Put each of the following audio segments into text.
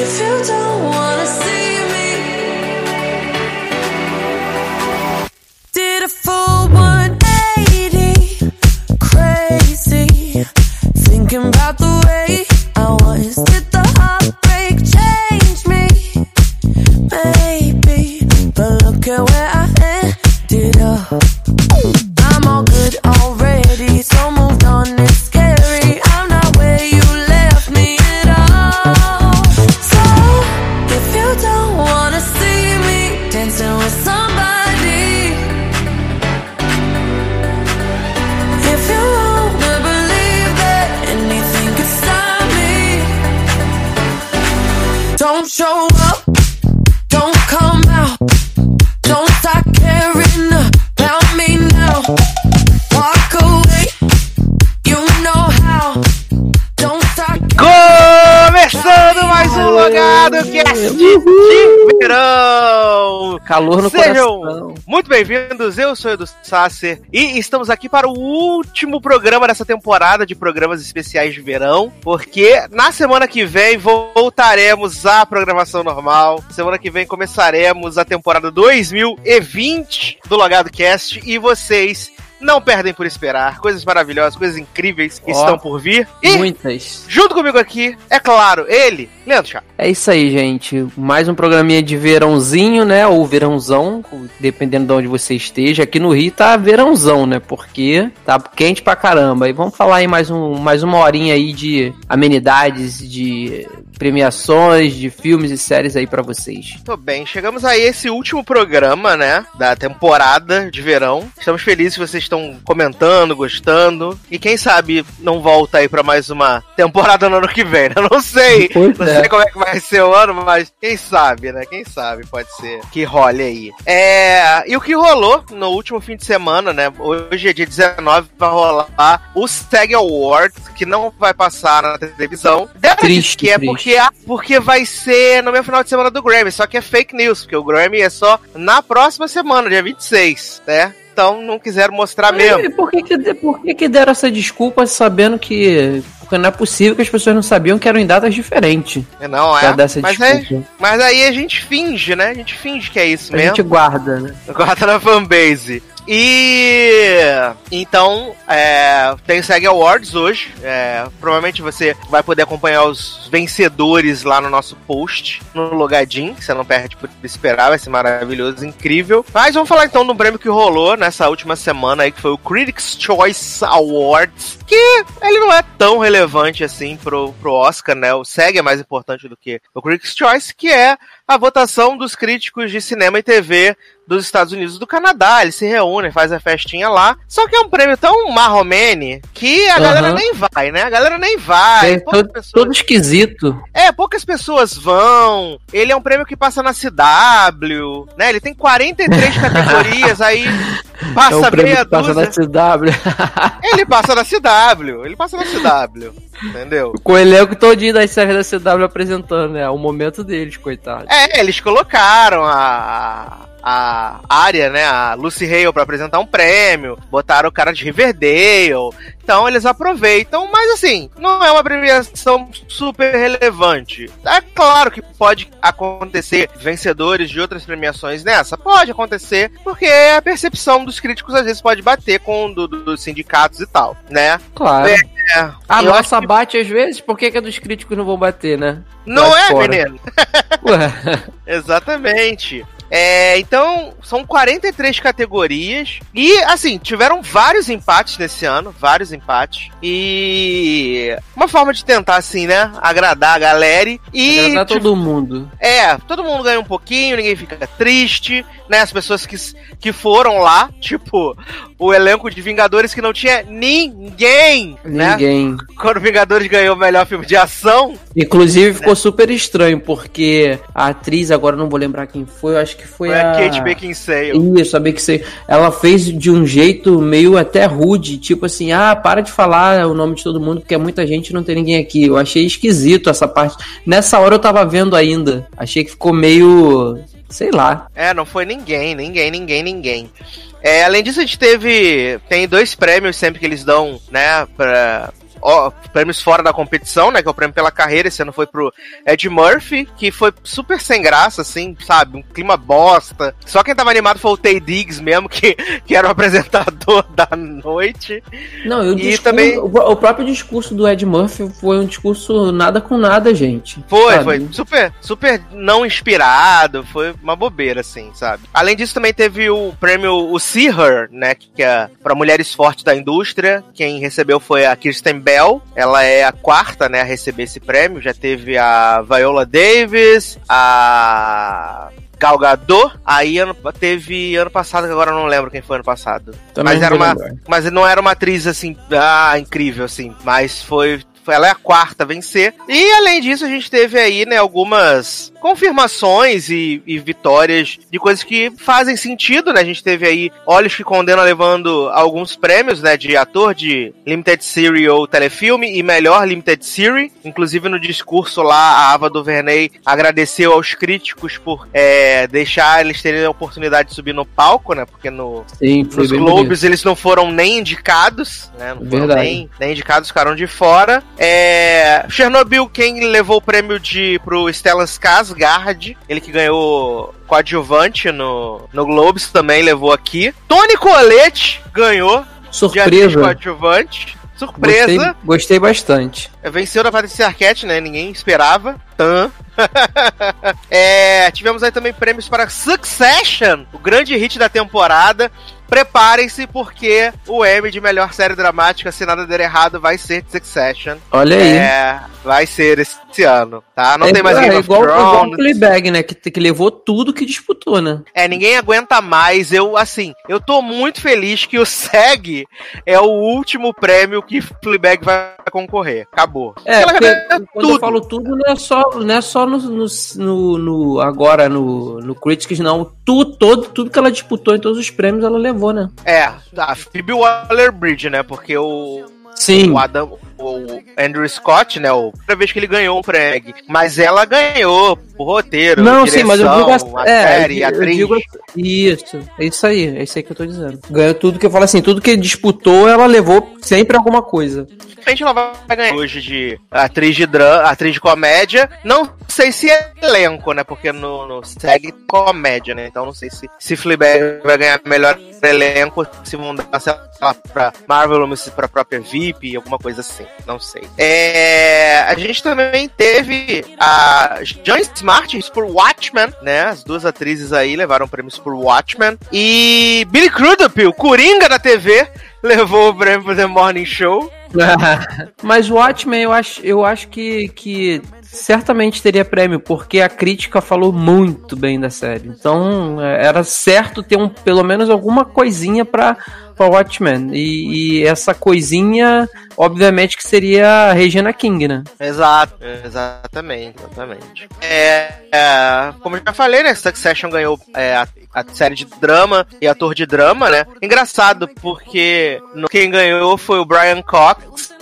If you don't Calor no Sejam coração. muito bem-vindos, eu sou o Edu Sasser e estamos aqui para o último programa dessa temporada de programas especiais de verão, porque na semana que vem voltaremos à programação normal. Semana que vem começaremos a temporada 2020 do Logado Cast e vocês não perdem por esperar. Coisas maravilhosas, coisas incríveis Ó. estão por vir. E Muitas. Junto comigo aqui, é claro, ele, Leandro Chá. É isso aí, gente. Mais um programinha de verãozinho, né? Ou verãozão, dependendo de onde você esteja. Aqui no Rio tá verãozão, né? Porque tá quente pra caramba. E vamos falar aí mais, um, mais uma horinha aí de amenidades, de premiações, de filmes e séries aí pra vocês. Tô bem, chegamos aí a esse último programa, né, da temporada de verão. Estamos felizes que vocês estão comentando, gostando. E quem sabe não volta aí pra mais uma temporada no ano que vem, né? Não sei. Pois é. Sei como é que vai ser o ano, mas quem sabe, né? Quem sabe pode ser que role aí. É, e o que rolou no último fim de semana, né? Hoje é dia 19, vai rolar o SEG Awards, que não vai passar na televisão. Deve Triste, que é triste. porque, ah, porque vai ser no meu final de semana do Grammy, só que é fake news, porque o Grammy é só na próxima semana, dia 26, né? Então não quiseram mostrar mesmo. E por que, que, por que, que deram essa desculpa sabendo que. Porque não é possível que as pessoas não sabiam que eram em datas diferentes. Não, é. dar essa Mas, é mas aí a gente finge, né? A gente finge que é isso A mesmo. gente guarda, né? Guarda na fanbase. E então é, tem o SEG Awards hoje. É, provavelmente você vai poder acompanhar os vencedores lá no nosso post, no Logadin, que você não perde por esperar, vai ser maravilhoso, incrível. Mas vamos falar então do prêmio que rolou nessa última semana aí, que foi o Critics' Choice Awards, que ele não é tão relevante assim pro, pro Oscar, né? O SEG é mais importante do que o Critics' Choice, que é a votação dos críticos de cinema e TV dos Estados Unidos e do Canadá. Eles se reúnem, fazem a festinha lá. Só que é um prêmio tão marromene que a Aham. galera nem vai, né? A galera nem vai. É, todo, pessoas- todo esquisito. É, poucas pessoas vão. Ele é um prêmio que passa na CW, né? Ele tem 43 categorias, aí é passa o prêmio meia que passa dúzia. na CW. Ele passa na CW, ele passa na CW, entendeu? Com o elenco todinho das séries da CW apresentando, né? É o momento deles, coitado. É, eles colocaram a. A área, né? A Lucy Hale pra apresentar um prêmio, botaram o cara de Riverdale. Então eles aproveitam, mas assim, não é uma premiação super relevante. É claro que pode acontecer vencedores de outras premiações nessa, pode acontecer, porque a percepção dos críticos às vezes pode bater com o do, do- dos sindicatos e tal, né? Claro. É, A eu nossa bate às vezes, por que, que a dos críticos não vão bater, né? Não Lá é, fora. menino? Ué. Exatamente. É, então, são 43 categorias. E, assim, tiveram vários empates nesse ano. Vários empates. E. Uma forma de tentar, assim, né? Agradar a galera. E. Agradar tipo, todo mundo. É, todo mundo ganha um pouquinho, ninguém fica triste, né? As pessoas que, que foram lá, tipo, o elenco de Vingadores que não tinha ninguém, né? Ninguém. Quando Vingadores ganhou o melhor filme de ação, Inclusive ficou super estranho, porque a atriz, agora não vou lembrar quem foi, eu acho que foi, foi a. a Kate Beckinsale. Isso, que sei. Ela fez de um jeito meio até rude, tipo assim, ah, para de falar o nome de todo mundo, porque é muita gente e não tem ninguém aqui. Eu achei esquisito essa parte. Nessa hora eu tava vendo ainda. Achei que ficou meio. Sei lá. É, não foi ninguém, ninguém, ninguém, ninguém. É, além disso, a gente teve. Tem dois prêmios sempre que eles dão, né, pra, ó, prêmios fora da competição, né? Que é o prêmio pela carreira. Esse ano foi pro Ed Murphy, que foi super sem graça, assim, sabe? Um clima bosta. Só quem tava animado foi o Tay Diggs mesmo, que, que era o apresentador da noite. Não, e, o, E discurso- também- o, o próprio discurso do Ed Murphy foi um discurso nada com nada, gente. Foi, sabe? foi super, super não inspirado, foi uma bobeira, assim, sabe? Além disso, também teve o prêmio, o See Her, né, que é para mulheres fortes da indústria. Quem recebeu foi a Kirsten Bell, ela é a quarta, né, a receber esse prêmio. Já teve a Viola Davis, a Gal Gadot, aí ano, teve ano passado, que agora eu não lembro quem foi ano passado. Também mas não era uma, lembrar. mas não era uma atriz assim, ah, incrível assim, mas foi- ela é a quarta a vencer. E além disso, a gente teve aí, né, algumas confirmações e, e vitórias de coisas que fazem sentido, né? A gente teve aí Olhos que Condena levando alguns prêmios, né, de ator de Limited Series ou telefilme e melhor Limited Series. Inclusive no discurso lá, a Ava DuVernay agradeceu aos críticos por é, deixar eles terem a oportunidade de subir no palco, né? Porque no, Sim, nos Globes eles não foram nem indicados, né? Não foram Verdade. nem, nem indicados, ficaram de fora. É, Chernobyl, quem levou o prêmio de pro Stellan Skarsgård, ele que ganhou coadjuvante no, no Globes, também levou aqui. Tony Colette ganhou Surpresa. coadjuvante. Gostei, Surpresa. gostei bastante. Venceu da Patrícia Arquette, né? Ninguém esperava. Tan. É, tivemos aí também prêmios para Succession, o grande hit da temporada. Preparem-se porque o Emmy de melhor série dramática, se nada der errado, vai ser Succession. Olha aí. É, vai ser esse ano, tá? Não é, tem mais é, Game of igual, igual o Thrones. Fleabag, né? Que, que levou tudo que disputou, né? É, ninguém aguenta mais. Eu, assim, eu tô muito feliz que o SEG é o último prêmio que Fleabag vai concorrer. Acabou. É, porque quando eu tudo. falo tudo, não é só, não é só no, no, no- no- agora no, no Critics, não. Tu, todo, tudo que ela disputou em todos os prêmios, ela levou, né? É, a Phoebe Waller-Bridge, né? Porque o, Sim. o Adam, o Andrew Scott, né? O primeira vez que ele ganhou um prêmio, mas ela ganhou por roteiro, Não, direção, sim, mas eu digo a a, é, série, eu, atriz. digo isso, é isso aí, é isso aí que eu tô dizendo. Ganhou tudo que eu falo assim, tudo que disputou, ela levou sempre alguma coisa. Repente ela vai ganhar hoje de atriz de drama, atriz de comédia. Não sei se é elenco, né? Porque no, no segue comédia, né? Então não sei se, se Fleabag vai ganhar melhor elenco, se vão dar, sei lá, pra Marvel ou se pra própria VIP, alguma coisa assim. Não sei. É, a gente também teve a Joyce Martins por Watchmen, né? As duas atrizes aí levaram prêmios por Watchmen. E Billy Crudup, o Coringa da TV, levou o prêmio pro The Morning Show. Mas Watchmen, eu acho, eu acho que, que certamente teria prêmio, porque a crítica falou muito bem da série. Então, é, era certo ter um, pelo menos alguma coisinha pra, pra Watchmen. E, e essa coisinha, obviamente, que seria a Regina King, né? Exato, exatamente, exatamente. É, é, como eu já falei, né? Succession ganhou é, a, a série de drama e ator de drama, né? Engraçado, porque quem ganhou foi o Brian Cox.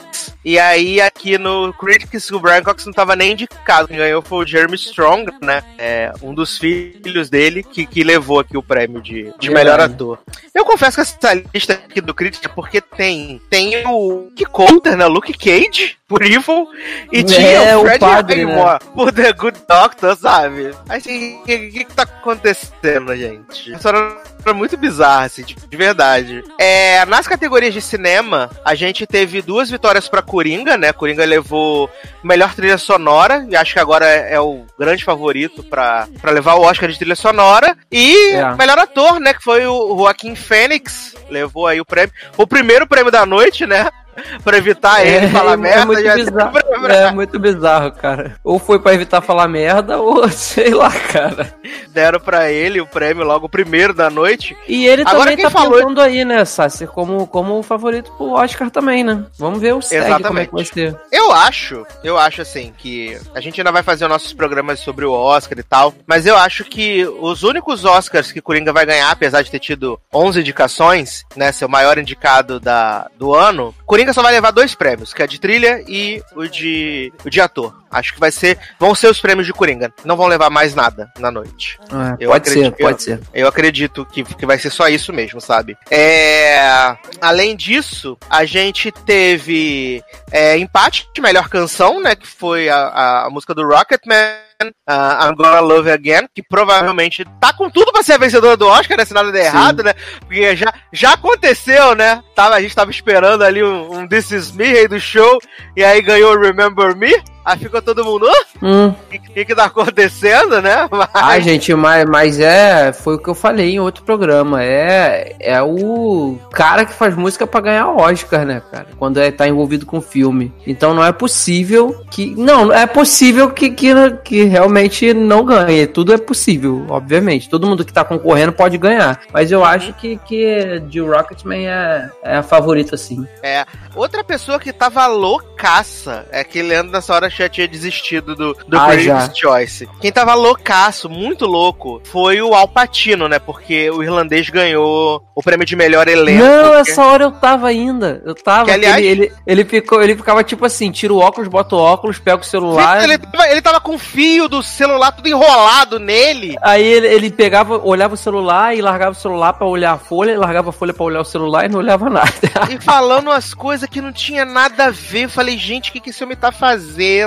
E aí, aqui no Critics, o Brian Cox não tava nem indicado. Quem ganhou foi o Jeremy Strong, né? É, um dos filhos dele que, que levou aqui o prêmio de, de melhor ator. Eu confesso que essa lista aqui do Critics é porque tem, tem o que conta, né? Luke Cage, por Evil, e É, tinha o o Fred padre, Highmore por The Good Doctor, sabe? Assim, o que, que, que tá acontecendo, gente? Essa história é muito bizarra, assim, de, de verdade. É, nas categorias de cinema, a gente teve duas vitórias pra Coringa, né? Coringa levou melhor trilha sonora, e acho que agora é, o grande favorito pra, pra levar o Oscar de trilha sonora. E É. melhor ator, né? Que foi o Joaquim Fênix, levou aí o prêmio. O primeiro prêmio da noite, né? Pra evitar ele falar merda. muito já bizarro. É muito bizarro, cara. Ou foi pra evitar falar merda, ou sei lá, cara. Deram pra ele o prêmio logo primeiro da noite. E ele Agora também tá falou- pintando aí, né, Sassi, como, como favorito pro Oscar também, né? Vamos ver o segue como é que vai ser. Eu acho, eu acho assim, que a gente ainda vai fazer os nossos programas sobre o Oscar e tal, mas eu acho que os únicos Oscars que Coringa vai ganhar, apesar de ter tido 11 indicações, né, ser o maior indicado da, do ano, Coringa só vai levar dois prêmios, que é de trilha e o de, o de ator. Acho que vai ser. Vão ser os prêmios de Coringa. Não vão levar mais nada na noite. É, eu pode acredito, ser, pode eu, ser. Eu acredito que, que vai ser só isso mesmo, sabe? É, além disso, a gente teve é, empate de melhor canção, né? Que foi a, a música do Rocketman uh, I'm Gonna Love Again, que provavelmente tá com tudo pra ser a vencedora do Oscar, né? Se nada der Sim. errado, né? Porque já, já aconteceu, né? Tava, a gente tava esperando ali um, um This Is Me, rei do show, e aí ganhou Remember Me. Aí ficou todo mundo, o hum. que, que, que tá acontecendo, né? Mas... Ah, gente, mas, mas é, foi o que eu falei em outro programa, é, é o cara que faz música para ganhar Oscar, né, cara? Quando é, tá envolvido com filme. Então não é possível que, não, é possível que, que, que realmente não ganhe, tudo é possível, obviamente, todo mundo que tá concorrendo pode ganhar, mas eu acho que, que Jill Rocketman é, é a favorita, assim. É, outra pessoa que tava loucaça, é que Leandro nessa hora já tinha desistido do, do ah, Critics' Choice. Quem tava loucaço, muito louco, foi o Al Pacino, né? Porque o irlandês ganhou o prêmio de melhor elenco. Não, essa hora eu tava ainda. Eu tava. Que, aliás, ele, ele, ele, ficou, ele ficava tipo assim: tira o óculos, bota o óculos, pega o celular. Ele, tava, ele tava com o fio do celular tudo enrolado nele. Aí ele, ele pegava, olhava o celular e largava o celular pra olhar a folha, largava a folha pra olhar o celular e não olhava nada. E falando as coisas que não tinha nada a ver. Eu falei, gente, o que, que esse homem tá fazendo?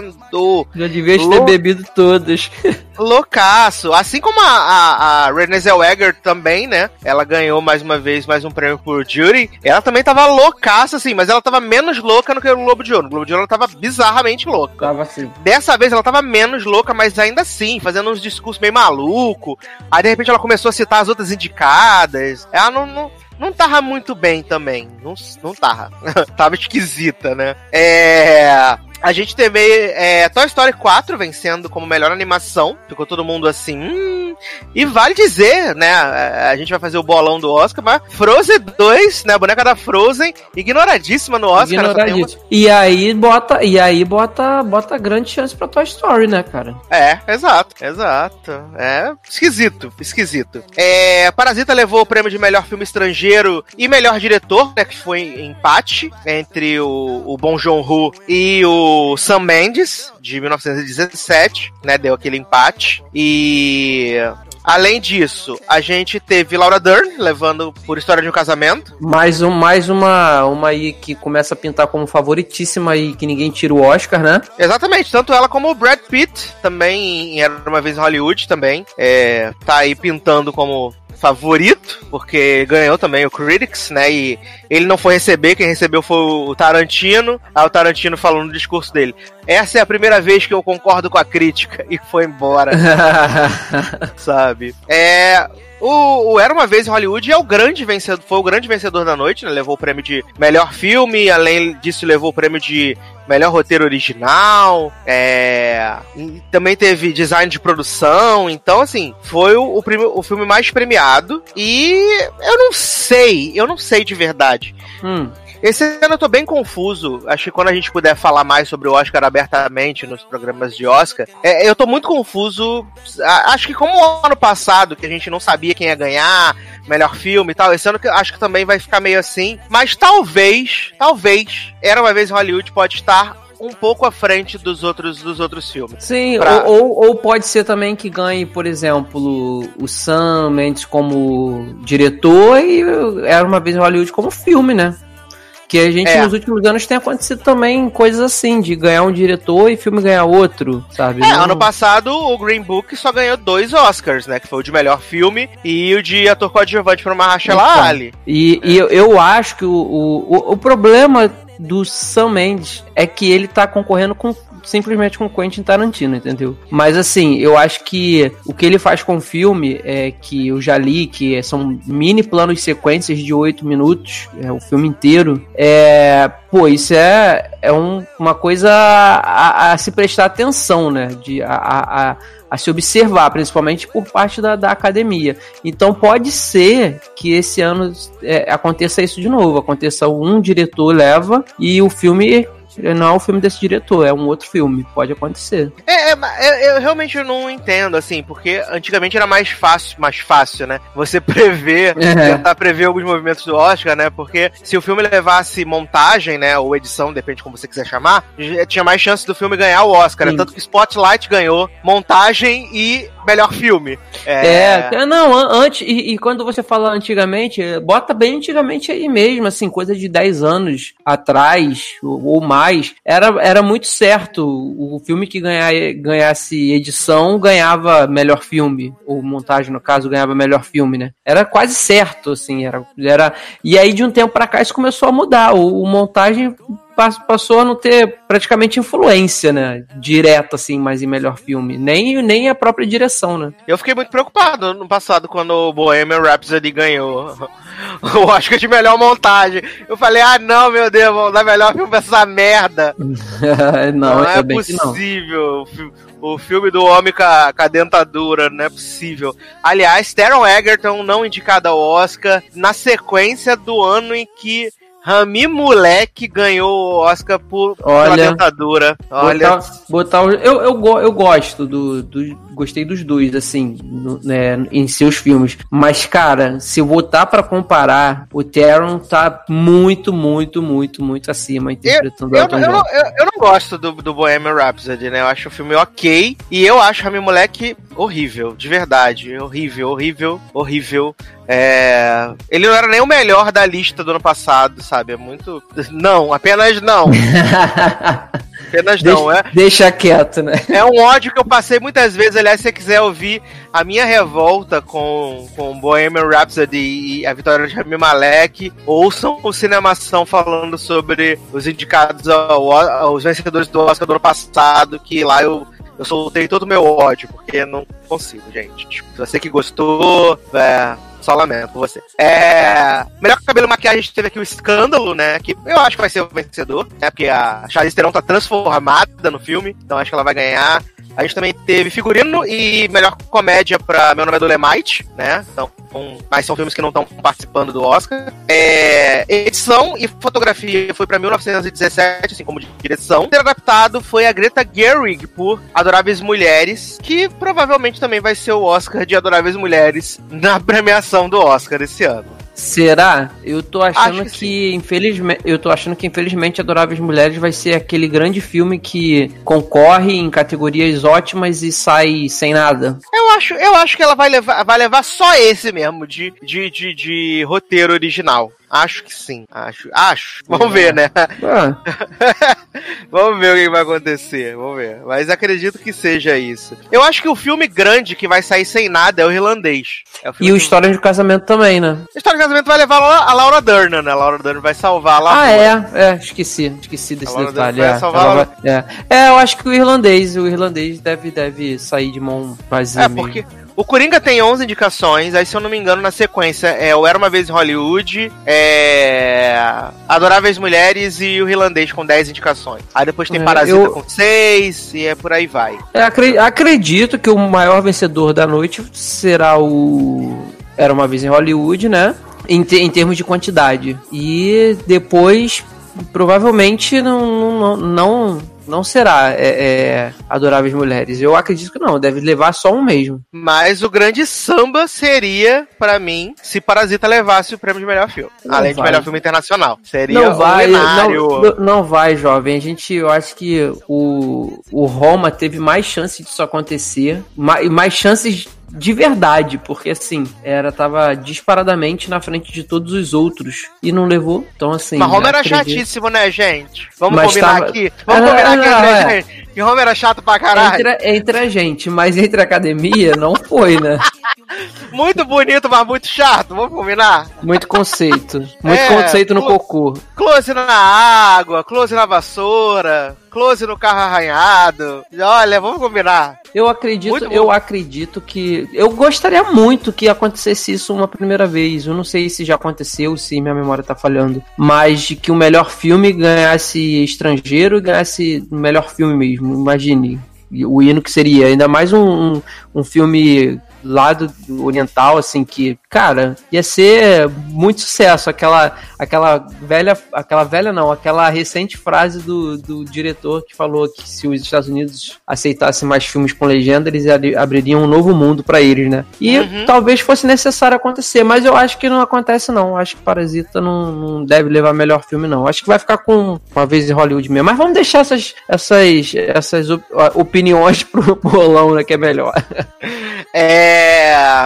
Já devia ter bebido todas. Loucaço. Assim como a, a, a Renée Zellweger também, né? Ela ganhou mais uma vez mais um prêmio por Jury. Ela também tava loucaça, assim, mas ela tava menos louca do que o Globo de Ouro. O Globo de Ouro ela tava bizarramente louca. Tava assim. Dessa vez ela tava menos louca, mas ainda assim, fazendo uns discursos meio maluco. Aí de repente ela começou a citar as outras indicadas. Ela não, não não tava muito bem também. Não, não tava. tava esquisita, né? É. A gente teve é, Toy Story 4 vencendo como melhor animação. Ficou todo mundo assim. Hum. E vale dizer, né? A gente vai fazer o bolão do Oscar, mas Frozen 2, né? A boneca da Frozen, ignoradíssima no Oscar. Ignoradíssima. Uma... E aí bota, e aí bota, bota grande chance pra Toy Story, né, cara? É, exato, exato. É esquisito, esquisito. É, Parasita levou o prêmio de melhor filme estrangeiro e melhor diretor, né? Que foi empate entre o, o Bong Joon-ho e o Sam Mendes, de 1917, né? Deu aquele empate. E Além disso, a gente teve Laura Dern levando por História de um Casamento. Mais, um, mais uma, uma aí que começa a pintar como favoritíssima e que ninguém tira o Oscar, né? Exatamente, tanto ela como o Brad Pitt também Era Uma Vez em Hollywood também. É, tá aí pintando como favorito, porque ganhou também o Critics, né? E ele não foi receber, quem recebeu foi o Tarantino. Aí o Tarantino falou no discurso dele: Essa é a primeira vez que eu concordo com a crítica. E foi embora. Sabe? É. O, o, Era Uma Vez em Hollywood é o grande vencedor, foi o grande vencedor da noite, né? Levou o prêmio de melhor filme, além disso levou o prêmio de melhor roteiro original, é... também teve design de produção, então assim, foi o, o, o, filme mais premiado e eu não sei, eu não sei de verdade. Hum. Esse ano eu tô bem confuso. Acho que quando a gente puder falar mais sobre o Oscar abertamente nos programas de Oscar, é, eu tô muito confuso. Acho que como o ano passado, que a gente não sabia quem ia ganhar, melhor filme e tal, esse ano acho que também vai ficar meio assim. Mas talvez, talvez, Era Uma Vez em Hollywood pode estar um pouco à frente dos outros, dos outros filmes. Sim, pra... ou, ou, ou, pode ser também que ganhe, por exemplo, o Sam Mendes como diretor e Era Uma Vez em Hollywood como filme, né? Que a gente, é. nos últimos anos, tem acontecido também coisas assim, de ganhar um diretor e filme ganhar outro, sabe? É, Não... ano passado o Green Book só ganhou dois Oscars, né? Que foi o de melhor filme e o de ator coadjuvante para Mahershala então, Ali. E, e eu, eu, acho que o, o, o problema do Sam Mendes é que ele tá concorrendo com simplesmente com Quentin Tarantino, entendeu? Mas assim, eu acho que o que ele faz com o filme é que eu já li que são mini planos sequências de oito minutos, é o filme inteiro. É, pô, isso é, é um, uma coisa a, a, se prestar atenção, né? De, a, a, a se observar, principalmente por parte da, da academia. Então pode ser que esse ano é, aconteça isso de novo, aconteça um diretor leva e o filme não é um filme desse diretor, é um outro filme. Pode acontecer. É, é, é, eu realmente não entendo, assim, porque antigamente era mais fácil, mais fácil, né? Você prever, é. tentar prever alguns movimentos do Oscar, né? Porque se o filme levasse montagem, né, ou edição, depende de como você quiser chamar, tinha mais chance do filme ganhar o Oscar. Né? Tanto que Spotlight ganhou montagem e melhor filme. É, é não, antes, e, e, quando você fala antigamente, bota bem antigamente aí mesmo, assim, coisa de 10 anos atrás, ou, ou mais, era, era muito certo. O filme que ganhar, ganhasse edição ganhava melhor filme, ou montagem, no caso, ganhava melhor filme, né? Era quase certo, assim, era, era... E aí, de um tempo para cá, isso começou a mudar. O, o montagem passou a não ter praticamente influência, né? Direta, assim, mais em melhor filme. Nem, nem a própria direção, né? Eu fiquei muito preocupado no passado quando o Bohemian Rhapsody ganhou o Oscar de melhor montagem. Eu falei, ah, não, meu Deus, vamos dar melhor filme pra essa merda. não, não é possível. O filme do homem com a, com a, dentadura, não é possível. Aliás, Taron Egerton não indicado ao Oscar na sequência do ano em que Rami Moleque ganhou o Oscar por, Olha, pela dentadura. Olha. Botar, botar eu, eu, eu gosto do, do. Gostei dos dois, assim, no, né, em seus filmes. Mas, cara, se eu botar para comparar, o Taron tá muito, muito, muito, muito acima interpretando eu, eu, eu, não, eu, eu, não gosto do, do Bohemian Rhapsody, né? Eu acho o filme ok. E eu acho Rami Moleque horrível, de verdade. Horrível, horrível, horrível. É... Ele não era nem o melhor da lista do ano passado, sabe? É muito. Não, apenas não. apenas deixa, não, é. Deixa quieto, né? É um ódio que eu passei muitas vezes. Aliás, se você quiser ouvir a minha revolta com, com Bohemian Rhapsody e a vitória de Rami Malek, ouçam o Cinemação falando sobre os indicados ao, aos vencedores do Oscar do ano passado, que lá eu eu soltei todo o meu ódio, porque não consigo, gente. Tipo, você que gostou, é, só lamento por você. É. Melhor cabelo e maquiagem, a gente teve aqui o escândalo, né? Que eu acho que vai ser o vencedor, né? Porque a Charlize Theron tá transformada no filme, então acho que ela vai ganhar. A gente também teve figurino e melhor comédia pra Meu Nome é Dolemite, né? Então, um, mas são filmes que não estão participando do Oscar. É, edição e fotografia foi pra 1917, assim como direção. O adaptado foi a Greta Gerwig por Adoráveis Mulheres, que provavelmente também vai ser o Oscar de Adoráveis Mulheres na premiação do Oscar esse ano. Será? Eu tô achando que, que infelizmente, eu tô achando que infelizmente Adoráveis Mulheres vai ser aquele grande filme que concorre em categorias ótimas e sai sem nada. Eu acho, eu acho que ela vai levar, vai levar só esse mesmo de, de, de, de roteiro original. Acho que sim. Acho. Acho. Vamos ver, né? Ah. Vamos ver o que vai acontecer. Vamos ver. Mas acredito que seja isso. Eu acho que o filme grande que vai sair sem nada é o irlandês. É o e o História de Casamento também, né? História de Casamento vai levar a Laura Dern, né? A Laura Dern vai salvar lá. Ah, é. É, esqueci. Esqueci desse detalhe. É. Vai... é. é, eu acho que o irlandês, o irlandês deve, deve sair de mão vazia. É, porque. Mesmo. O Coringa tem 11 indicações, aí se eu não me engano, na sequência é o Era Uma Vez em Hollywood, é... Adoráveis Mulheres e o Irlandês com 10 indicações. Aí depois tem é, Parasita eu... com 6 e é por aí vai. É, acredito que o maior vencedor da noite será o Era Uma Vez em Hollywood, né? Em, te, em termos de quantidade. E depois, provavelmente, não, não, não não será é, é, Adoráveis Mulheres. Eu acredito que não, deve levar só um mesmo. Mas o grande samba seria, para mim, se Parasita levasse o prêmio de melhor filme. Não além vai. de melhor filme internacional. Seria não vai, não, não, vai, jovem. A gente, eu acho que o, o Roma teve mais chance disso acontecer, mais, mais chances de verdade, porque assim, era tava disparadamente na frente de todos os outros e não levou. Então assim, Mas era chatíssimo, né, gente? Vamos mas combinar tava... aqui. Vamos ah, combinar aqui, não, né, é. gente? Que Homer era chato pra caralho. Entre, entre a gente, mas entre a academia não foi, né? muito bonito, mas muito chato, vamos combinar? Muito conceito. Muito é, conceito no cocô. Close na água, close na vassoura, close no carro arranhado. Olha, vamos combinar. Eu acredito, eu acredito que. Eu gostaria muito que acontecesse isso uma primeira vez. Eu não sei se já aconteceu, se minha memória tá falhando. Mas de que o melhor filme ganhasse estrangeiro e ganhasse o melhor filme mesmo. Imagine o hino que seria. Ainda mais um, um, um filme lado oriental, assim, que, cara, ia ser muito sucesso. Aquela, aquela velha, aquela velha não, aquela recente frase do, do diretor que falou que se os Estados Unidos aceitassem mais filmes com legenda, eles abririam um novo mundo para eles, né? E uhum. talvez fosse necessário acontecer, mas eu acho que não acontece, não. Acho que Parasita não, não deve levar melhor filme, não. Acho que vai ficar com uma vez em Hollywood mesmo. Mas vamos deixar essas, essas, essas opiniões pro bolão, né? Que é melhor. É...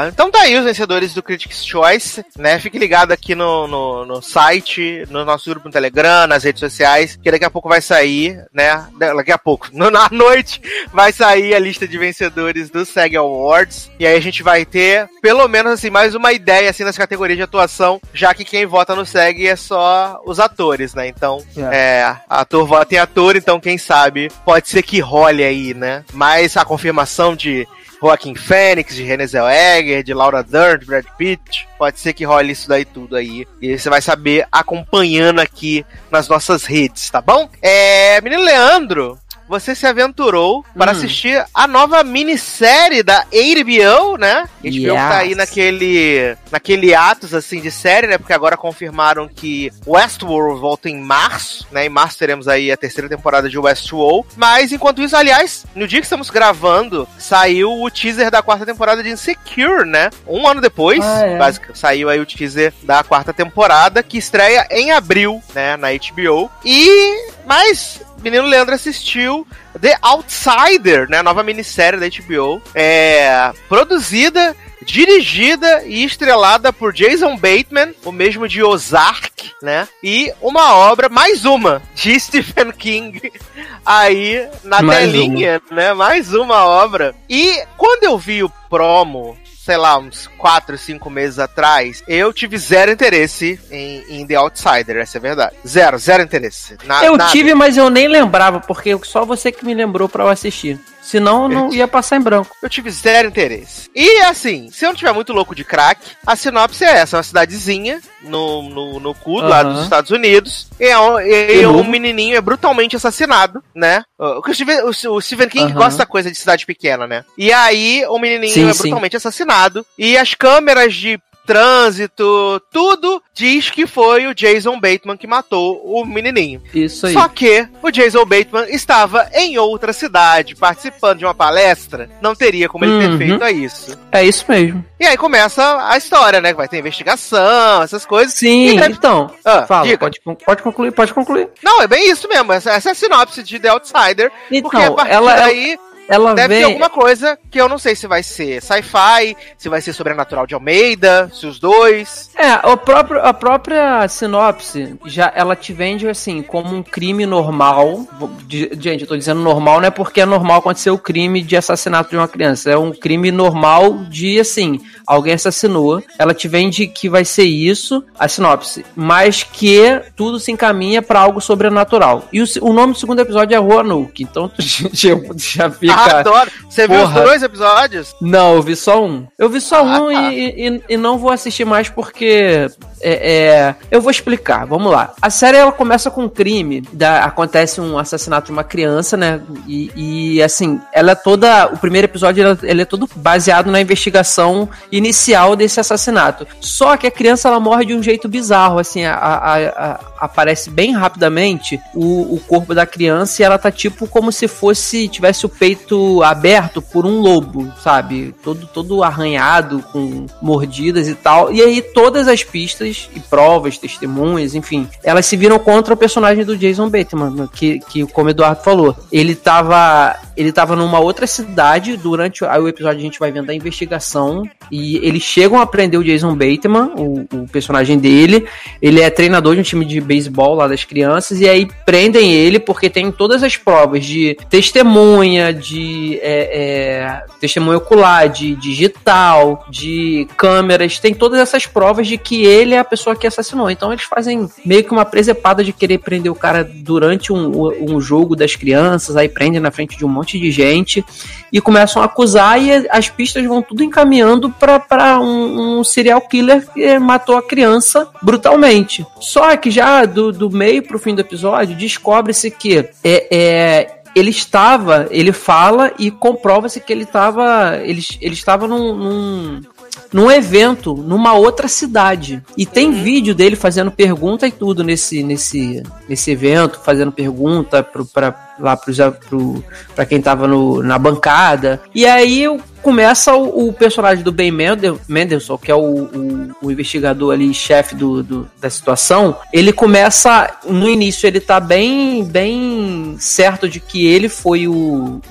Então tá aí os vencedores do Critics' Choice, né? Fique ligado aqui no, no, no, site, no nosso grupo no Telegram, nas redes sociais, que daqui a pouco vai sair, né? Daqui a pouco, no, na noite, vai sair a lista de vencedores do SEG Awards. E aí a gente vai ter, pelo menos assim, mais uma ideia assim nas categorias de atuação, já que quem vota no SEG é só os atores, né? Então, yeah. É. é, ator vota em ator, então quem sabe pode ser que role aí, né? Mas a confirmação de Joaquim Fênix, de René Zellweger, de Laura Dern, de Brad Pitt. Pode ser que role isso daí tudo aí. E você vai saber acompanhando aqui nas nossas redes, tá bom? É, menino Leandro, você se aventurou para hum. assistir a nova minissérie da HBO, né? HBO yes. tá aí naquele, naquele atos, assim, de série, né? Porque agora confirmaram que Westworld volta em março, né? Em março teremos aí a terceira temporada de Westworld. Mas, enquanto isso, aliás, no dia que estamos gravando, saiu o teaser da quarta temporada de Insecure, né? Um ano depois, ah, é. basicamente, saiu aí o teaser da quarta temporada, que estreia em abril, né? Na HBO. E... Mas menino Leandro assistiu The Outsider, né? Nova minissérie da HBO. É, produzida, dirigida e estrelada por Jason Bateman, o mesmo de Ozark, né? E uma obra, mais uma, de Stephen King, aí na mais telinha, uma. né? Mais uma obra. E quando eu vi o promo sei lá, uns 4, 5 meses atrás, eu tive zero interesse em, em The Outsider, essa é a verdade. Zero, zero interesse. Na, eu nada. tive, mas eu nem lembrava, porque só você que me lembrou para eu assistir. Senão não ia passar em branco. Eu tive zero interesse. E assim, se eu não tiver muito louco de crack, a sinopse é essa: uma cidadezinha no, no, no cu, uhum. lá dos Estados Unidos. E, é um, e um menininho é brutalmente assassinado, né? O, o, o Stephen King uhum. gosta da coisa de cidade pequena, né? E aí o menininho sim, é brutalmente sim. assassinado. E as câmeras de trânsito, tudo diz que foi o Jason Bateman que matou o menininho. Isso aí. Só que o Jason Bateman estava em outra cidade, participando de uma palestra, não teria como ele uhum. ter feito isso. É isso mesmo. E aí começa a história, né? Vai ter investigação, essas coisas. Sim, deve... então. Ah, fala, pode, pode concluir, pode concluir. Não, é bem isso mesmo. Essa, essa é a sinopse de The Outsider. Então, porque a partir ela, daí... Ela ela Deve vem... ter alguma coisa que eu não sei se vai ser sci-fi, se vai ser sobrenatural de Almeida, se os dois. É, o próprio, a própria sinopse, já ela te vende assim, como um crime normal. Gente, eu tô dizendo normal não é porque é normal acontecer o crime de assassinato de uma criança. É um crime normal de, assim, alguém assassinou. Ela te vende que vai ser isso, a sinopse, mas que tudo se encaminha para algo sobrenatural. E o, o, nome do segundo episódio é Roanoke, então tu já, já fica. Ah, adoro! Você viu os dois episódios? Não, eu vi só um. Eu vi só ah, um tá. e, e, e, não vou assistir mais porque. É, é, eu vou explicar, vamos lá. A série ela começa com um crime, da, acontece um assassinato de uma criança, né? E, e assim, ela é toda. O primeiro episódio ele é todo baseado na investigação inicial desse assassinato. Só que a criança ela morre de um jeito bizarro, assim, a, a, aparece bem rapidamente o, o corpo da criança e ela tá tipo como se fosse tivesse o peito aberto por um lobo, sabe? Todo todo arranhado com mordidas e tal. E aí todas as pistas e provas, testemunhas, enfim, elas se viram contra o personagem do Jason Bateman, que, que como o Eduardo falou, ele tava ele tava numa outra cidade durante o episódio a gente vai vendo a investigação e eles chegam a prender o Jason Bateman, o, o personagem dele. Ele é treinador de um time de beisebol lá das crianças e aí prendem ele porque tem todas as provas de testemunha, de é, é, testemunha ocular, de digital, de câmeras, tem todas essas provas de que ele é a pessoa que assassinou. Então eles fazem meio que uma presepada de querer prender o cara durante um, um jogo das crianças, aí prendem na frente de um monte de gente e começam a acusar e as pistas vão tudo encaminhando para um, um, serial killer que matou a criança brutalmente. Só que já do, do meio pro fim do episódio descobre-se que é, é ele estava, ele fala e comprova-se que ele estava, ele, ele estava num, num, num evento numa outra cidade. E tem uhum. vídeo dele fazendo pergunta e tudo nesse, nesse, nesse evento, fazendo pergunta para lá para quem tava no, na bancada. E aí começa o, o, personagem do Ben Mendelssohn, que é o, o, o investigador ali, chefe do, do, da situação, ele começa, no início ele tá bem, bem certo de que ele foi o,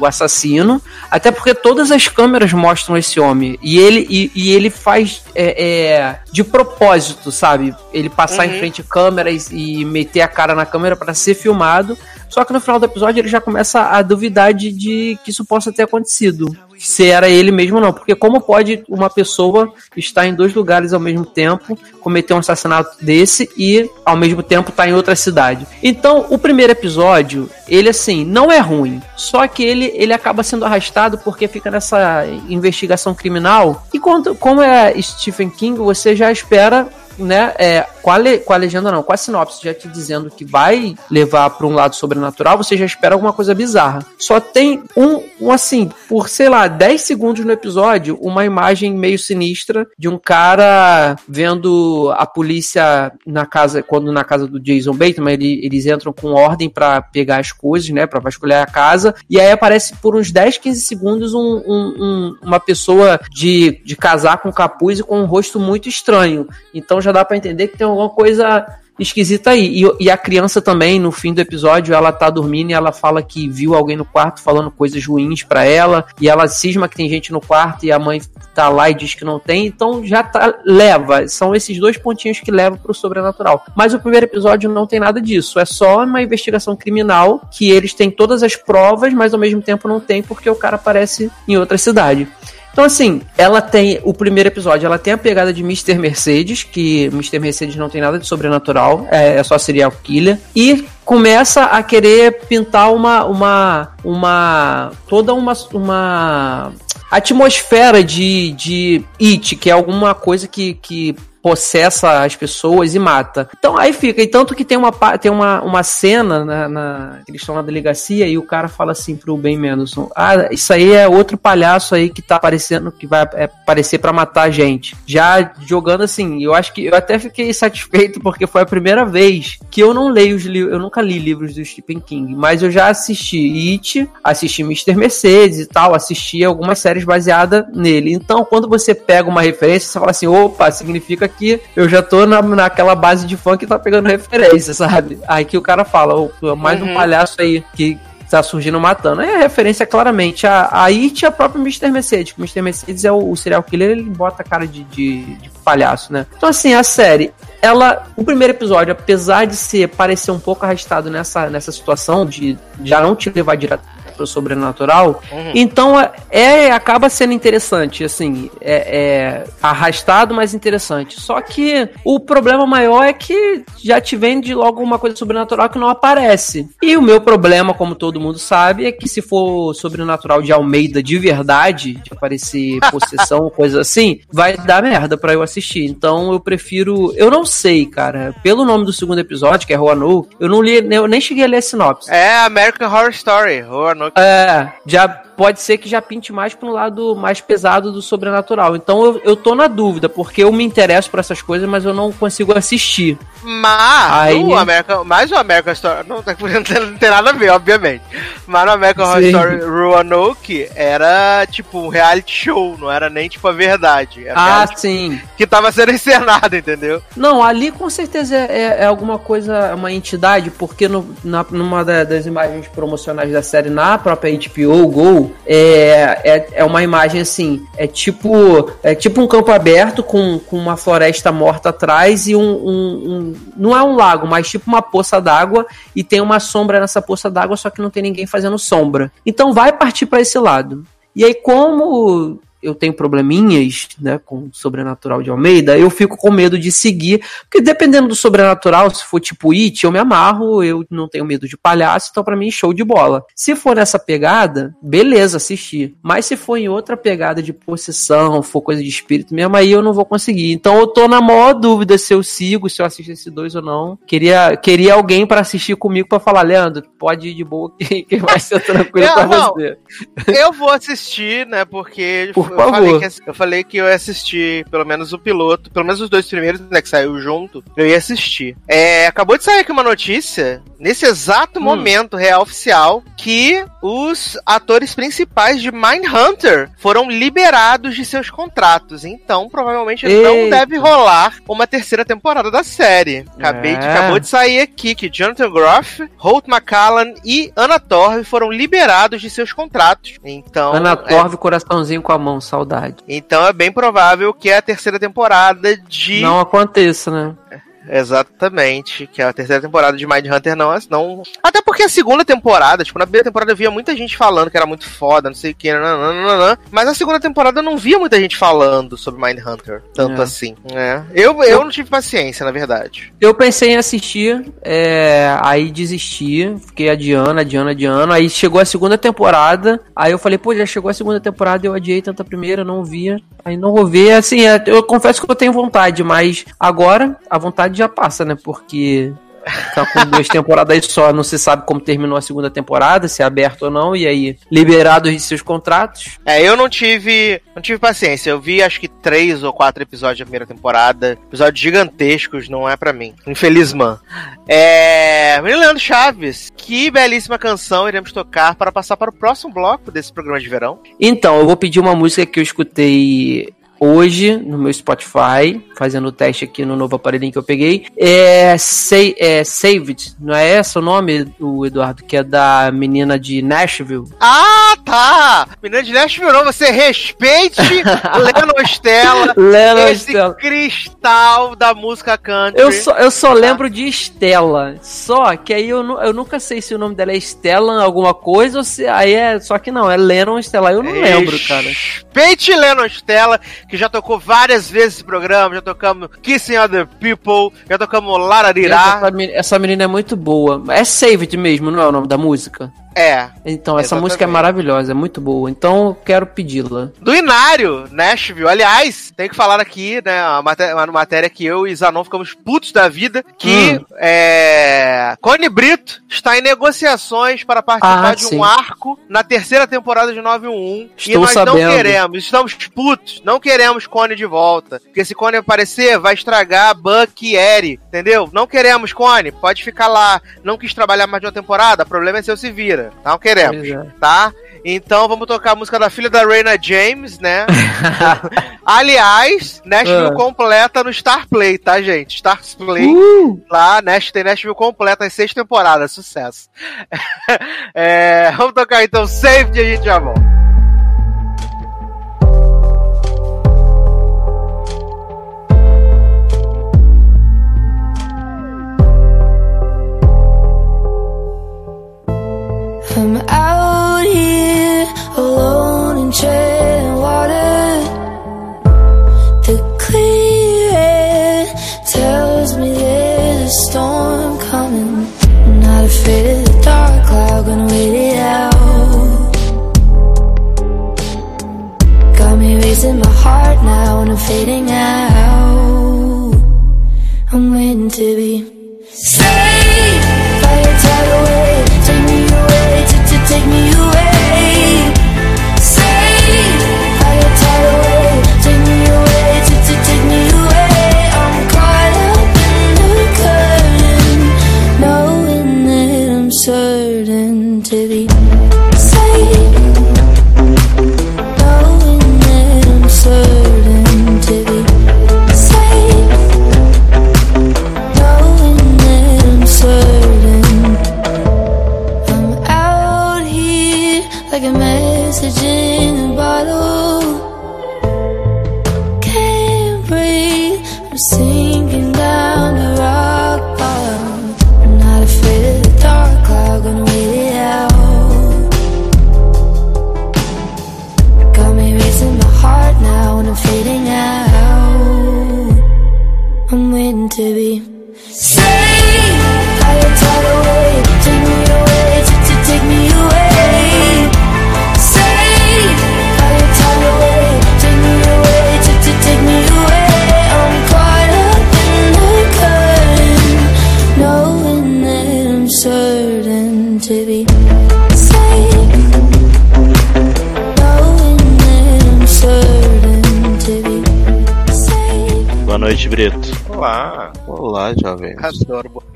o, assassino, até porque todas as câmeras mostram esse homem, e ele, e, e ele faz é, é, de propósito, sabe? Ele passar uhum. em frente a câmeras e meter a cara na câmera para ser filmado, só que no final do episódio ele já começa a duvidar de, de que isso possa ter acontecido. Se era ele mesmo ou não. Porque como pode uma pessoa estar em dois lugares ao mesmo tempo, cometer um assassinato desse e ao mesmo tempo estar em outra cidade? Então, o primeiro episódio, ele assim, não é ruim. Só que ele, ele acaba sendo arrastado porque fica nessa investigação criminal. E quando, como é Stephen King, você já espera né, é, com, a le, com a legenda não, com a sinopse já te dizendo que vai levar para um lado sobrenatural, você já espera alguma coisa bizarra. Só tem um, um assim, por sei lá, 10 segundos no episódio, uma imagem meio sinistra de um cara vendo a polícia na casa, quando na casa do Jason Bateman, ele, eles entram com ordem para pegar as coisas, né, para vasculhar a casa, e aí aparece por uns 10, 15 segundos um, um, um, uma pessoa de, de casaco com capuz e com um rosto muito estranho. Então já dá para entender que tem alguma coisa esquisita aí. E, e, a criança também, no fim do episódio, ela tá dormindo e ela fala que viu alguém no quarto falando coisas ruins para ela, e ela cisma que tem gente no quarto e a mãe tá lá e diz que não tem, então já tá, leva, são esses dois pontinhos que levam pro sobrenatural. Mas o primeiro episódio não tem nada disso, é só uma investigação criminal que eles têm todas as provas, mas ao mesmo tempo não tem porque o cara aparece em outra cidade. Então, assim, ela tem. O primeiro episódio, ela tem a pegada de Mr. Mercedes, que Mr. Mercedes não tem nada de sobrenatural, é, é só serial killer. E começa a querer pintar uma. uma. uma. toda uma. uma atmosfera de, de It, que é alguma coisa que, que possessa as pessoas e mata. Então aí fica, e tanto que tem uma, tem uma, uma cena na, na eles estão na delegacia e o cara fala assim pro Ben Mendelssohn: Ah, isso aí é outro palhaço aí que tá aparecendo, que vai é, aparecer para matar a gente. Já jogando assim, eu acho que eu até fiquei satisfeito porque foi a primeira vez que eu não leio os livros, eu nunca li livros do Stephen King, mas eu já assisti It, assisti Mr. Mercedes e tal, assisti algumas séries baseadas nele. Então, quando você pega uma referência, você fala assim: opa, significa que eu já tô na, naquela base de fã que tá pegando referência, sabe? Aí que o cara fala, oh, mais uhum. um palhaço aí que tá surgindo matando. É referência claramente a, a It e a própria Mr. Mercedes. O Mr. Mercedes é o, o, serial killer, ele bota a cara de, de, de, palhaço, né? Então, assim, a série, ela. O primeiro episódio, apesar de ser parecer um pouco arrastado nessa, nessa situação, de já não te levar direto pro sobrenatural. Uhum. Então é, é, acaba sendo interessante, assim, é, é, arrastado, mas interessante. Só que o problema maior é que já te vende logo uma coisa sobrenatural que não aparece. E o meu problema, como todo mundo sabe, é que se for sobrenatural de Almeida de verdade, de aparecer possessão, coisa assim, vai dar merda para eu assistir. Então eu prefiro, eu não sei, cara, pelo nome do segundo episódio, que é Roanoke, eu não li, eu nem cheguei a ler a sinopse. É American Horror Story, Roanoke é, já pode ser que já pinte mais para um lado mais pesado do sobrenatural. Então eu, eu tô na dúvida, porque eu me interesso por essas coisas, mas eu não consigo assistir. Mas Aí... o American, mais o American Story, não, não, tem nada a ver, obviamente. Mas no American Horror Story Roanoke era tipo um reality show, não era nem tipo a verdade. ah, sim. Que tava sendo encenado, entendeu? Não, ali com certeza é, é, é alguma coisa, uma entidade, porque no, na, numa das imagens promocionais da série na própria HBO Go, é, é, é uma imagem assim, é tipo, é tipo um campo aberto com, com uma floresta morta atrás e um, um, um não é um lago, mas tipo uma poça d'água e tem uma sombra nessa poça d'água, só que não tem ninguém fazendo sombra. Então vai partir para esse lado. E aí como eu tenho probleminhas, né, com o Sobrenatural de Almeida, eu fico com medo de seguir, porque dependendo do Sobrenatural, se for tipo It, eu me amarro, eu não tenho medo de palhaço, então para mim show de bola. Se for nessa pegada, beleza, assistir. Mas se for em outra pegada de possessão, for coisa de espírito mesmo, aí eu não vou conseguir. Então eu tô na maior dúvida se eu sigo, se eu assisto esse dois ou não. Queria, queria alguém para assistir comigo para falar, Leandro, pode ir de boa que, que vai ser tranquilo não, você. Eu vou assistir, né? Porque Por eu, favor. Falei que, eu falei que eu ia assistir pelo menos o piloto, pelo menos os dois primeiros, né? Que saiu junto, eu ia assistir. É, acabou de sair aqui uma notícia, nesse exato Hum. momento real oficial, que os atores principais de Mindhunter foram liberados de seus contratos. Então, provavelmente não Eita. deve rolar uma terceira temporada da série. Acabei de, É. acabou de sair aqui que Jonathan Groff, Holt McCallan e Anna Torv foram liberados de seus contratos. Então, Ana é, Torve, coraçãozinho com a mão, saudade. então é bem provável que a terceira temporada de Não aconteça, né? Exatamente, que a terceira temporada de Mindhunter não, não. Até porque a segunda temporada, tipo, na primeira temporada eu via muita gente falando que era muito foda, não sei o que, nananana, mas na segunda temporada eu não via muita gente falando sobre Mindhunter, tanto É. assim. né? Eu, eu não tive paciência, na verdade. Eu pensei em assistir, é, aí desisti, fiquei adiando, adiando, adiando. Aí chegou a segunda temporada, aí eu falei, pô, já chegou a segunda temporada, eu adiei tanto a primeira, não via. Aí não vou ver, assim, é, eu confesso que eu tenho vontade, mas agora a vontade já passa, né? Porque tá com duas temporadas aí só, não se sabe como terminou a segunda temporada, se é aberto ou não, e aí liberados de seus contratos. É, eu não tive. Não tive paciência. Eu vi acho que três ou quatro episódios da primeira temporada. Episódios gigantescos, não é pra mim. Infeliz man. É. Leandro Chaves, que belíssima canção iremos tocar para passar para o próximo bloco desse programa de verão. Então, eu vou pedir uma música que eu escutei hoje no meu Spotify, fazendo o teste aqui no novo aparelhinho que eu peguei. É, Sa- é Saved, não é esse o nome, o Eduardo? Que é da menina de Nashville. Ah, tá! Menina de Nashville, não, você respeite Lennon Stella, Lena esse Stella. cristal da música country. Eu só, eu só lembro de Stella. Só que aí eu, eu nunca sei se o nome dela é Stella alguma coisa ou se aí é. Só que não, é Lennon Stella. Eu não lembro, cara. Respeite Lennon Stella, que já tocou várias vezes esse programa, já tocamos Kissing Other People, já tocamos Lararirá. Essa, essa menina é muito boa. É Saved mesmo, não é o nome da música? É. Então, essa Exatamente. música é maravilhosa, é muito boa. Então, eu quero pedi-la. Do Inário, Nashville. Aliás, tem que falar aqui, né, uma matéria, uma matéria que eu e Zanon ficamos putos da vida, que Hum. é, Cone Brito está em negociações para participar Ah, de sim. um arco na terceira temporada de 911. e Estou nós não sabendo. queremos, estamos putos, não queremos Cone de volta. Porque se Cone aparecer, vai estragar Buck e Eri, entendeu? Não queremos Cone, pode ficar lá. Não quis trabalhar mais de uma temporada, o problema é seu se vira. Não queremos é. tá? Então vamos tocar a música da filha da Raina James, né? Aliás, Nashville Ah. completa no Star Play, tá, gente? Star Play, Uh! lá, Nash, tem Nashville completa as seis temporadas, sucesso. É, vamos tocar então Safety e a gente já volta. I'm out here alone in treading water. The clear air tells me there's a storm coming. I'm not afraid of the dark cloud, gonna wait it out. Got me raising my heart now and I'm fading out. I'm waiting to be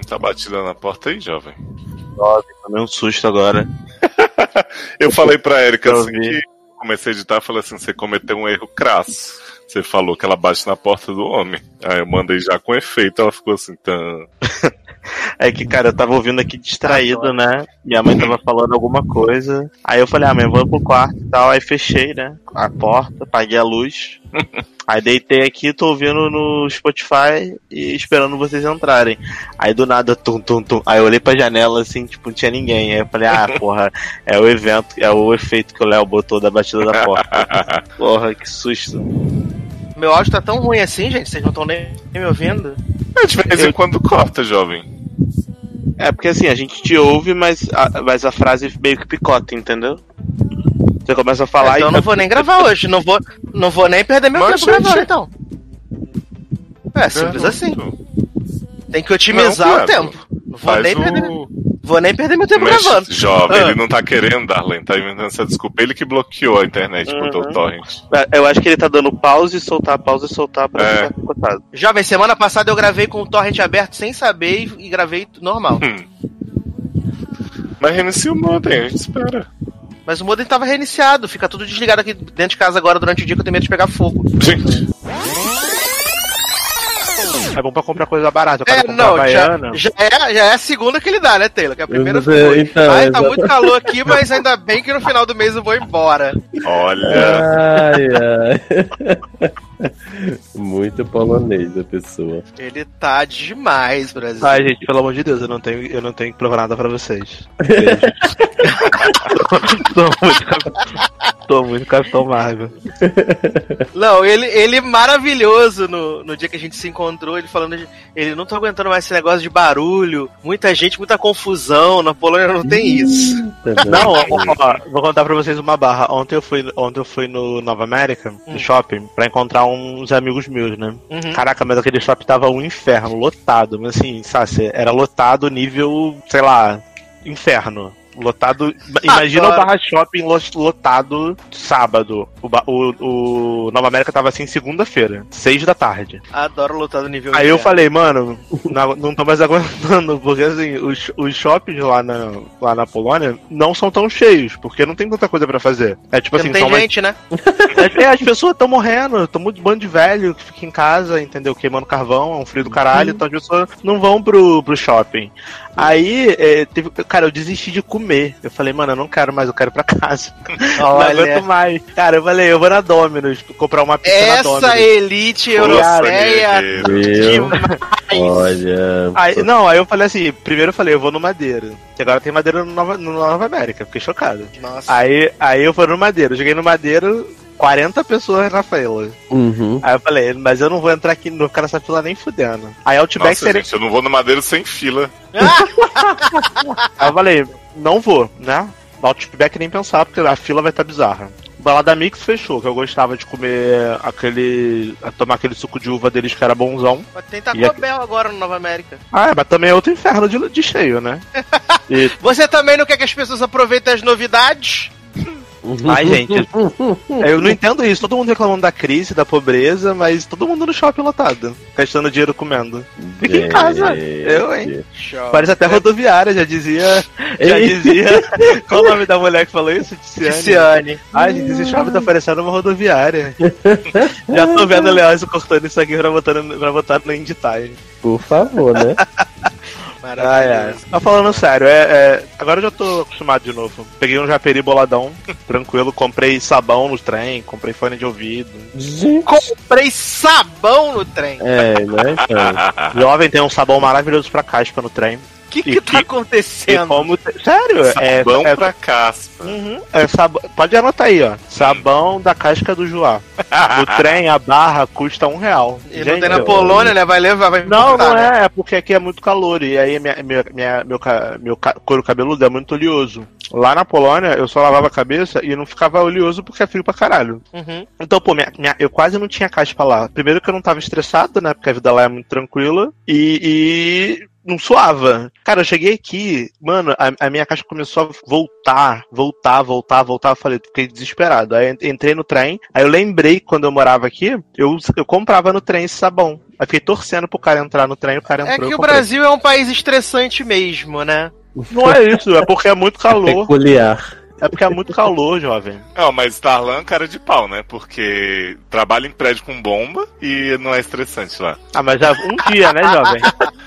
Tá batida na porta aí, jovem? Tomei um susto agora. Eu falei pra Erika assim que comecei a editar, falei assim, você cometeu um erro crasso. Você falou que ela bate na porta do homem. Aí eu mandei já com efeito, ela ficou assim, tan. É que, cara, eu tava ouvindo aqui distraído, né? Minha mãe tava falando alguma coisa. Aí eu falei, ah, mãe, vou pro quarto e tal. Aí fechei, né? A porta, apaguei a luz. Aí deitei aqui, tô ouvindo no Spotify e esperando vocês entrarem. Aí do nada, tum, tum, tum. Aí eu olhei pra janela assim, tipo, não tinha ninguém. Aí eu falei, ah, porra, é o evento, é o efeito que o Léo botou da batida da porta. Porra, que susto. Meu áudio tá tão ruim assim, gente, vocês não estão nem me ouvindo? É, de vez em quando corta, jovem. É porque assim, a gente te ouve, mas a, mas a frase meio que picota, entendeu? Você começa a falar então eu e. não vou nem gravar hoje, não vou, não vou nem perder meu Mas, tempo gente- gravando, então. É, simples assim. Tem que otimizar Não, o Cleber. tempo. Não vou nem, perder, o. vou nem perder meu tempo Mas, gravando. jovem, Ah. ele não tá querendo, Darlene, tá inventando essa desculpa. Ele que bloqueou a internet Uhum. botou o torrent. Eu acho que ele tá dando pause, soltar, pause, soltar pra É. ficar picotado. Jovem, semana passada eu gravei com o torrent aberto sem saber e, e gravei normal. Hum. Mas reinicia o modem, a gente espera. Mas o modem tava reiniciado, fica tudo desligado aqui dentro de casa agora durante o dia que eu tenho medo de pegar fogo. Gente, É bom pra comprar coisa barata. É, não, já, já, é, já é a segunda que ele dá, né, Taylor? Que a primeira Eu- foi. então, Ai, tá muito calor aqui, mas ainda bem que no final do mês eu vou embora. olha. Ai, ai. Muito polonês a pessoa. Ele tá demais, Brasil. Ai, gente, pelo amor de Deus, eu não tenho, eu não tenho que provar nada pra vocês. tô, muito, tô muito Capitão Marvel. Não, ele, ele maravilhoso no, no dia que a gente se encontrou, ele falando, de, ele não tô aguentando mais esse negócio de barulho, muita gente, muita confusão, na Polônia não tem isso. Não, ó, ó, vou contar pra vocês uma barra. Ontem eu fui, ontem eu fui no Nova América, no shopping, pra encontrar uns amigos meus, né? Uhum. Caraca, mas aquele shopping tava um inferno, lotado. Mas assim, sabe, era lotado nível, sei lá, inferno. Lotado. Imagina o. Barra Shopping lo- lotado sábado. O, o, o Nova América tava assim segunda-feira, seis da tarde. Adoro lutar do nível Aí eu falei, mano, não, não tô mais aguentando, porque assim, os, os shoppings lá na, lá na Polônia não são tão cheios, porque não tem tanta coisa pra fazer. É tipo assim, não tem mais gente, né? é, as pessoas estão morrendo, estão muito bando de velho que fica em casa, entendeu? Queimando carvão, é um frio do caralho, então as pessoas não vão pro, pro shopping. Aí, é, teve, cara, eu desisti de comer. Eu falei, mano, eu não quero mais, eu quero ir pra casa. Não aguento Olha, mais. Cara, eu falei, eu vou na Domino's comprar uma pizza na essa Domino's. elite Nossa, europeia demais. olha. Aí, não, aí eu falei assim, primeiro eu falei, eu vou no Madeira. Que agora tem Madeira no Nova, no Nova América, fiquei chocado. Nossa. Aí, aí eu fui no Madeira, eu cheguei no Madeira, 40 pessoas na fila. Uhum. Aí eu falei, mas eu não vou entrar aqui, não vou ficar nessa fila nem fudendo. Aí Outback Nossa, seria. gente, eu não vou no Madeiro sem fila. Aí eu falei, não vou, né? Outback nem pensar, porque a fila vai estar bizarra. O Balada Mix fechou, que eu gostava de comer aquele. tomar aquele suco de uva deles que era bonzão. Mas Tem Taco aqui- Bell agora no Nova América. Ah, mas também é outro inferno de, de cheio, né? E, Você também não quer que as pessoas aproveitem as novidades? Ai, gente, eu não entendo isso. Todo mundo reclamando da crise, da pobreza, mas todo mundo no shopping lotado, gastando dinheiro comendo. Fica em casa. Eu, hein? Show. Parece até rodoviária, já dizia. Já dizia. Qual o nome da mulher que falou isso? Ticiane. Tiziane. Ai, gente, esse shopping tá parecendo uma rodoviária. já tô vendo o Leózio cortando isso aqui pra botar, no- pra botar no IndyTime. Por favor, né? Ai, ai. Maravilhoso. Mas falando sério, é, é- agora eu já tô acostumado de novo. Peguei um japeri boladão, tranquilo, comprei sabão no trem, comprei fone de ouvido. Gente. Comprei sabão no trem. É, né? Então. Jovem tem um sabão maravilhoso pra caspa no trem. O que, que tá E acontecendo? como te- Sério? É, Sabão é, pra caspa. Uhum, é sab- Pode anotar aí, ó. Sabão da casca do Joá. O trem, a barra, custa um real. E não Gente, tem na eu- Polônia, né? Vai levar, vai Não, não né? é, é porque aqui é muito calor e aí minha, minha, minha- meu, ca- meu ca- couro cabeludo é muito oleoso. Lá na Polônia eu só lavava a cabeça e não ficava oleoso porque é frio pra caralho. Uhum. Então, pô, minha, minha- eu quase não tinha caspa lá. Primeiro que eu não tava estressado, né? Porque a vida lá é muito tranquila. E. e não suava. Cara, eu cheguei aqui, mano, a, a minha caspa começou a voltar, voltar, voltar, voltar. Eu falei, fiquei desesperado. Aí entrei no trem, aí eu lembrei que quando eu morava aqui, eu, eu comprava no trem esse sabão. Aí fiquei torcendo pro cara entrar no trem, o cara É entrou. que eu o. Brasil é um país estressante mesmo, né? Não é isso, é porque é muito calor. Peculiar. É porque é muito calor, jovem. Não, mas Darlan é cara de pau, né? Porque trabalha em prédio com bomba e não é estressante lá. Ah, mas já um dia, né, jovem?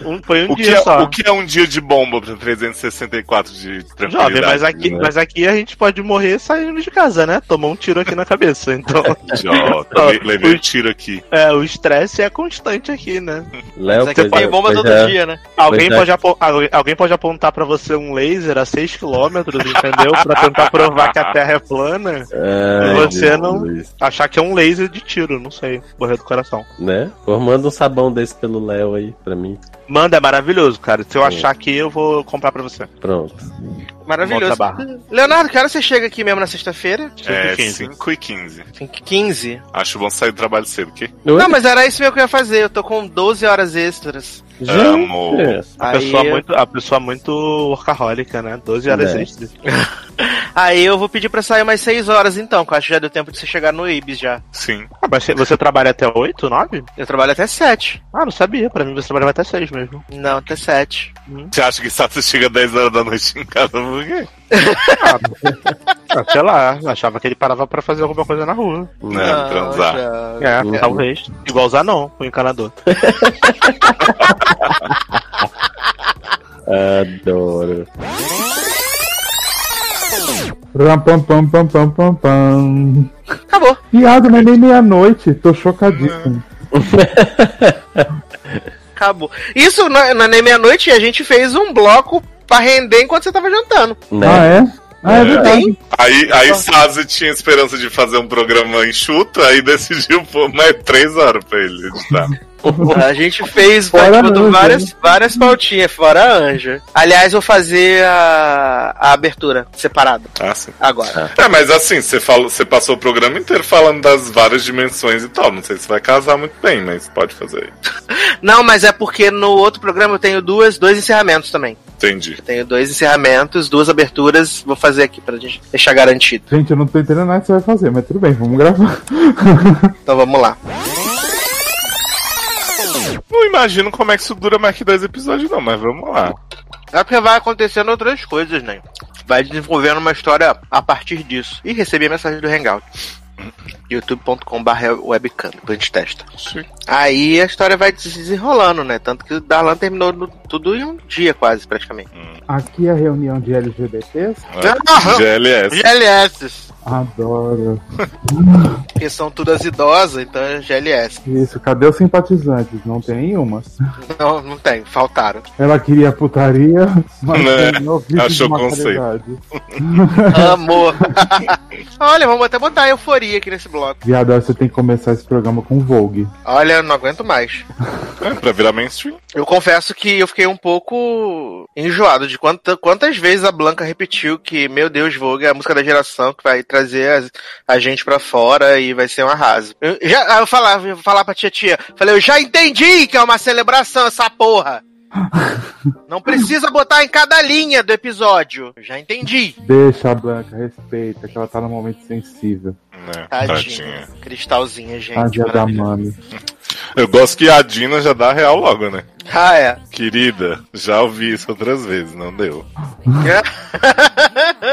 Um, foi um O que, dia é, só. o que é um dia de bomba pra 364 de tranquilidade? Jovem, mas aqui, né? mas aqui a gente pode morrer saindo de casa, né? Tomou um tiro aqui na cabeça. Então, le- levei um tiro aqui. é, o estresse é constante aqui, né? Léo, Mas aqui pois tem é, bomba todo é. dia, né? Alguém Pois é. pode, alguém pode apontar pra você um laser a 6km, entendeu? Pra tentar provar que a Terra é plana. Ai, E você não- Jesus. Achar que é um laser de tiro, não sei. Morrer do coração. Né? Pô, manda um sabão desse pelo Léo aí pra mim. Manda, é maravilhoso, cara. Se eu É. achar que eu vou comprar pra você. Pronto. Maravilhoso. Leonardo, que hora você chega aqui mesmo na sexta-feira? É 5 5 e 15. 15. Acho bom sair do trabalho cedo, que? Não, mas era isso mesmo que eu ia fazer. Eu tô com 12 horas extras. Amo. Gente, A Aí, pessoa, muito, a pessoa muito workahólica, né? 12 horas É. extras. aí eu vou pedir pra sair mais 6 horas então, que eu acho que já deu tempo de você chegar no Ibis já. Sim. Ah, mas você- você trabalha até 8, 9? Eu trabalho até 7. Ah, não sabia. Pra mim você trabalhava até 6 mesmo. Não, até 7. Você acha que só você chega 10 horas da noite em casa por quê? Ah, sei lá, achava que ele parava pra fazer alguma coisa na rua. Não, transar. já- É, Uhum. talvez. Igual usar não, o encanador. Adoro. Ram, pam, pam, pam, pam, pam, pam. Acabou. Viado, não é nem meia-noite. Tô chocadíssimo. Acabou. Isso não é não é nem meia-noite a gente fez um bloco pra render enquanto você tava jantando. Né? Ah, é? Ah, é verdade. Aí, aí Sazi tinha esperança de fazer um programa enxuto, aí decidiu pôr mais 3 horas pra ele editar. A gente fez Fora tipo, Anja, várias, várias pautinhas, fora a Anja. Aliás, vou fazer a, a abertura separada Ah, sim. agora. É, mas assim, você, falou, você passou o programa inteiro falando das várias dimensões e tal. Não sei se vai casar muito bem, mas pode fazer. Não, mas é porque no outro programa eu tenho duas, dois encerramentos também. Entendi. Eu tenho dois encerramentos, duas aberturas. Vou fazer aqui pra gente deixar garantido. Gente, eu não tô entendendo nada que você vai fazer, mas tudo bem, vamos gravar. Então vamos lá. Não imagino como é que isso dura mais que dois episódios, não, mas vamos lá. É porque vai acontecendo outras coisas, né? Vai desenvolvendo uma história a partir disso. E recebi a mensagem do Hangout. youtube.com.br webcam, depois a gente testa. Sim. Aí a história vai se desenrolando, né? Tanto que o Darlan terminou no- tudo em um dia, quase, praticamente. Aqui é a reunião de LGBTs. Ah, GLS. GLS. Adoro. Porque são todas idosas, então é GLS. Isso, cadê os simpatizantes? Não tem nenhuma. Não, não tem, faltaram. Ela queria putaria, mas Né? Achou conceito. Amor. Olha, vamos até botar a euforia aqui nesse bloco. Viado, você tem que começar esse programa com Vogue. Olha, eu não aguento mais. É, pra virar mainstream. Eu confesso que eu fiquei um pouco enjoado de quanta, quantas vezes a Blanca repetiu que, meu Deus, Vogue é a música da geração que vai trazer as- a, gente pra fora e vai ser um arraso. Eu, já, aí eu falava, eu falava pra tia tia, falei, eu já entendi que é uma celebração essa porra. Não precisa botar em cada linha do episódio. Eu já entendi. Deixa a Blanca, respeita, que ela tá num momento sensível. Né? Tadinha. Tadinha. Cristalzinha, gente. Tadinha da mami. Eu gosto que a Dina já dá real logo, né? Ah, é. Querida, já ouvi isso outras vezes, não deu.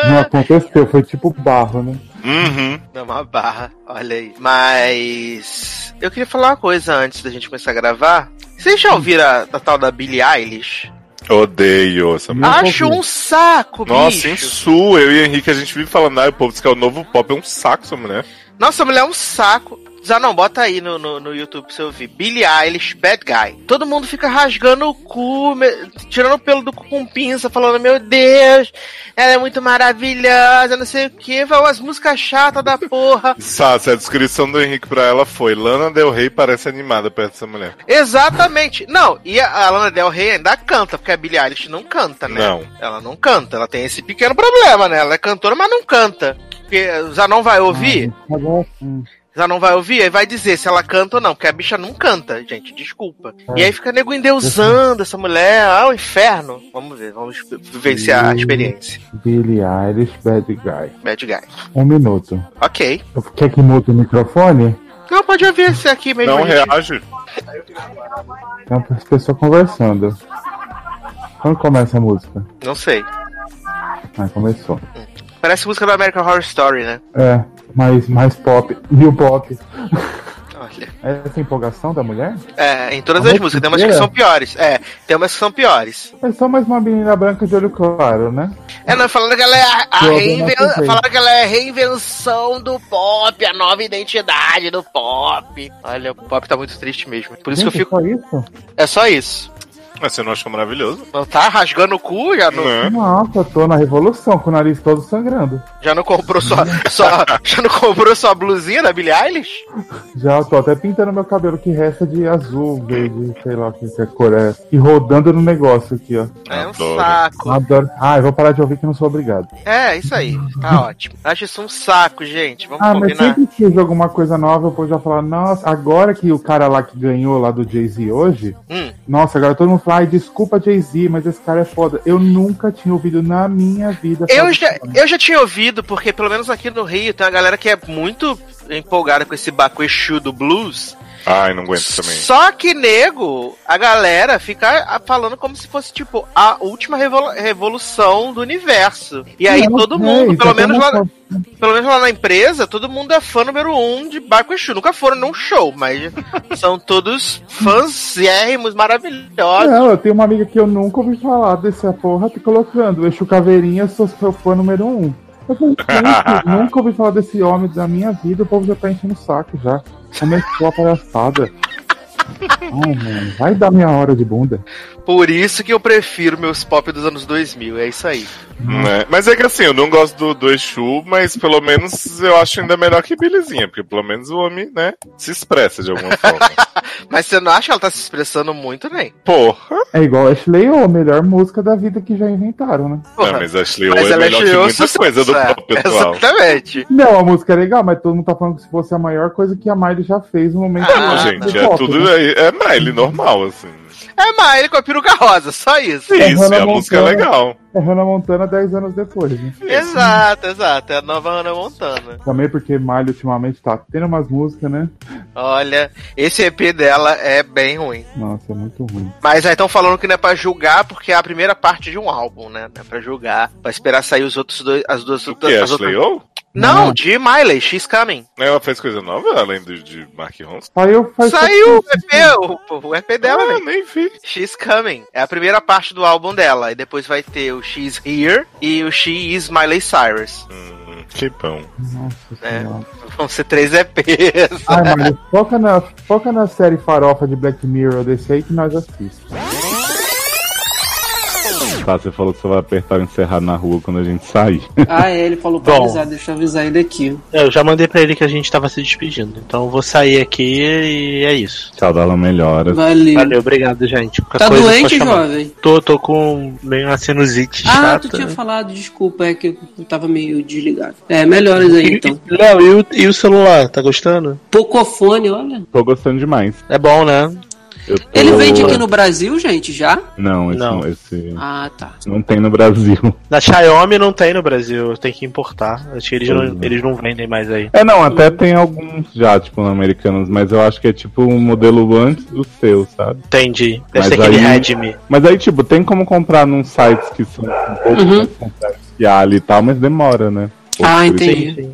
Não aconteceu, foi tipo barro, né? Uhum. Dá uma barra, olha aí. Mas. Eu queria falar uma coisa antes da gente começar a gravar. Vocês já ouviram a, a tal da Billie Eilish? Odeio essa Não Acho um saco, Nossa, em. Sul, eu e Henrique, a gente vive falando, ah, o povo diz que é o novo pop, é um saco essa mulher. Nossa, a mulher é um saco. Zanon, bota aí no, no, no YouTube pra você ouvir. Billie Eilish, Bad Guy. Todo mundo fica rasgando o cu, me- tirando o pelo do cu com pinça, falando, meu Deus, ela é muito maravilhosa, não sei o que. As músicas chatas da porra. Sassi, a descrição do Henrique pra ela foi: Lana Del Rey parece animada perto dessa mulher. Exatamente. Não, e a a Lana Del Rey ainda canta, porque a Billie Eilish não canta, né? Não. Ela não canta, ela tem esse pequeno problema, né? Ela é cantora, mas não canta. Porque o Zanon vai ouvir, Agora sim. Zanon vai ouvir e vai dizer se ela canta ou não, porque a bicha não canta, gente, desculpa. É. E aí fica nego endeusando essa mulher, ah, o inferno. Vamos ver, vamos vivenciar a experiência. Billie Eilish, Bad Guy. Bad guy. Um minuto. Ok. Quer que mude o microfone? Não, pode ouvir esse aqui mesmo. Não gente. reage. Tem as pessoas conversando. Quando começa a música? Não sei. Ah, começou. Parece música do American Horror Story, né? É, mais, mais pop. New pop. Olha. É essa empolgação da mulher? É, em todas A as músicas, tem umas que são piores. É, tem umas que são piores. É só mais uma menina branca de olho claro, né? É, não, falando que ela é a, a reinven... falando que ela é reinvenção do pop, a nova identidade do pop. Olha, o pop tá muito triste mesmo. Por isso Gente, que eu fico. só isso? É só isso. Mas você não achou maravilhoso? Não tá rasgando o cu, já não, Né? Nossa, eu tô na revolução, com o nariz todo sangrando. já não comprou sua, sua. Já não comprou sua blusinha da Billie Eilish? Já tô até pintando meu cabelo que resta de azul, verde, sei lá o que que é cor é. E rodando no negócio aqui, ó. É um Adoro. saco. Adoro. Ah, eu vou parar de ouvir que não sou obrigado. É, isso aí. Tá ótimo. Acho isso um saco, gente. Vamos Ah, mas combinar. sempre que surge alguma coisa nova, eu vou já falar, nossa, agora que o cara lá que ganhou lá do Jay-Z hoje, Hum. nossa, agora todo mundo fala, ai, desculpa Jay-Z, mas esse cara é foda. Eu nunca tinha ouvido na minha vida. Eu falar já, cara. eu já tinha ouvido, porque pelo menos aqui no Rio tem uma galera que é muito empolgada com esse Baco Exu do blues. Ai, não aguento também. Só que, nego, a galera fica falando como se fosse, tipo, a última revolu- revolução do universo. E aí Não, todo é, mundo, isso pelo é menos, lá, pelo menos lá na empresa, todo mundo é fã número um de Baco Exu. Nunca foram num show, mas são todos fãzérrimos, maravilhosos. Não, eu tenho uma amiga que eu nunca ouvi falar dessa porra, tá colocando, Exu Caveirinha, sou seu fã número um. Falei, gente, nunca ouvi falar desse homem da minha vida, o povo já tá enchendo o saco já. Começou a palhaçada. Ai, mano, vai dar minha hora de bunda. Por isso que eu prefiro meus pop dos anos 2000, é isso aí. Né? Mas é que assim, eu não gosto do, do Exu, mas pelo menos eu acho ainda melhor que Belezinha, porque pelo menos o homem, né, se expressa de alguma forma. Mas você não acha que ela tá se expressando muito, nem? Porra! É igual Ashley O, a melhor música da vida que já inventaram, né? Não, mas Ashley O Mas é ela melhor que muita sucesso, coisa do é, pop atual. Exatamente. Não, a música é legal, mas todo mundo tá falando que se fosse a maior coisa que a Miley já fez no momento Ah, Não, gente, é pop, tudo. né? É, é Miley, normal, assim. É Miley com a peruca rosa, só isso. É, Isso, e Hannah a música é legal. É Hannah Montana 10 anos depois, né? Exato, exato. É a nova Hannah Montana. Também porque Miley ultimamente tá tendo umas músicas, né? Olha, esse EP dela é bem ruim. Nossa, é muito ruim. Mas aí estão falando que não é pra julgar porque é a primeira parte de um álbum, né? Não é pra julgar. Pra esperar sair os outros dois. As duas O que é as outras-? Não, Não. de Miley, She's Coming. Ela fez coisa nova além do, de Mark Ronson? Saiu faz Saiu o. EP, o, o EP dela, ah, nem vi. She's Coming. É a primeira parte do álbum dela. E depois vai ter o She's Here e o She Is Miley Cyrus. Hum, que bom. Nossa É. senhora. Vão ser três EPs. Ai, Miley, foca na, foca na série farofa de Black Mirror desse aí que nós assistimos. Tá, você falou que você vai apertar o encerrar na rua quando a gente sair. Ah, é, ele falou pra Bom. avisar, deixa eu avisar ele aqui. Eu já mandei pra ele que a gente tava se despedindo. Então eu vou sair aqui e é isso. Tchau, Darla Melhoras. Valeu. Valeu, obrigado, gente. Qualquer Tá coisa, doente, jovem? Tô, tô com meio uma sinusite Ah, chata. tu tinha falado, desculpa, é que eu tava meio desligado. É, melhoras aí então. Léo, e o, e o celular? Tá gostando? Pocofone, olha. Tô gostando demais. É bom, né? Tô- Ele vende aqui no Brasil, gente, já? Não, esse Não. não. esse Ah, tá. não tem no Brasil. Na Xiaomi não tem no Brasil, tem que importar. Acho que eles, não, é. eles não vendem mais aí. É, não, até tem alguns já, tipo, americanos, mas eu acho que é tipo um modelo antes do seu, sabe? Entendi. Deve Mas ser aquele aí- Redmi. Mas aí, tipo, tem como comprar num sites que são um pouco Uhum. mais complexos que a Ali e tal, mas demora, né? Ah, isso entendi.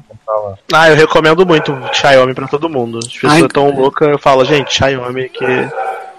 Ah, eu recomendo muito Xiaomi pra todo mundo. As pessoas Ai, tão loucas, eu falo, gente, Xiaomi que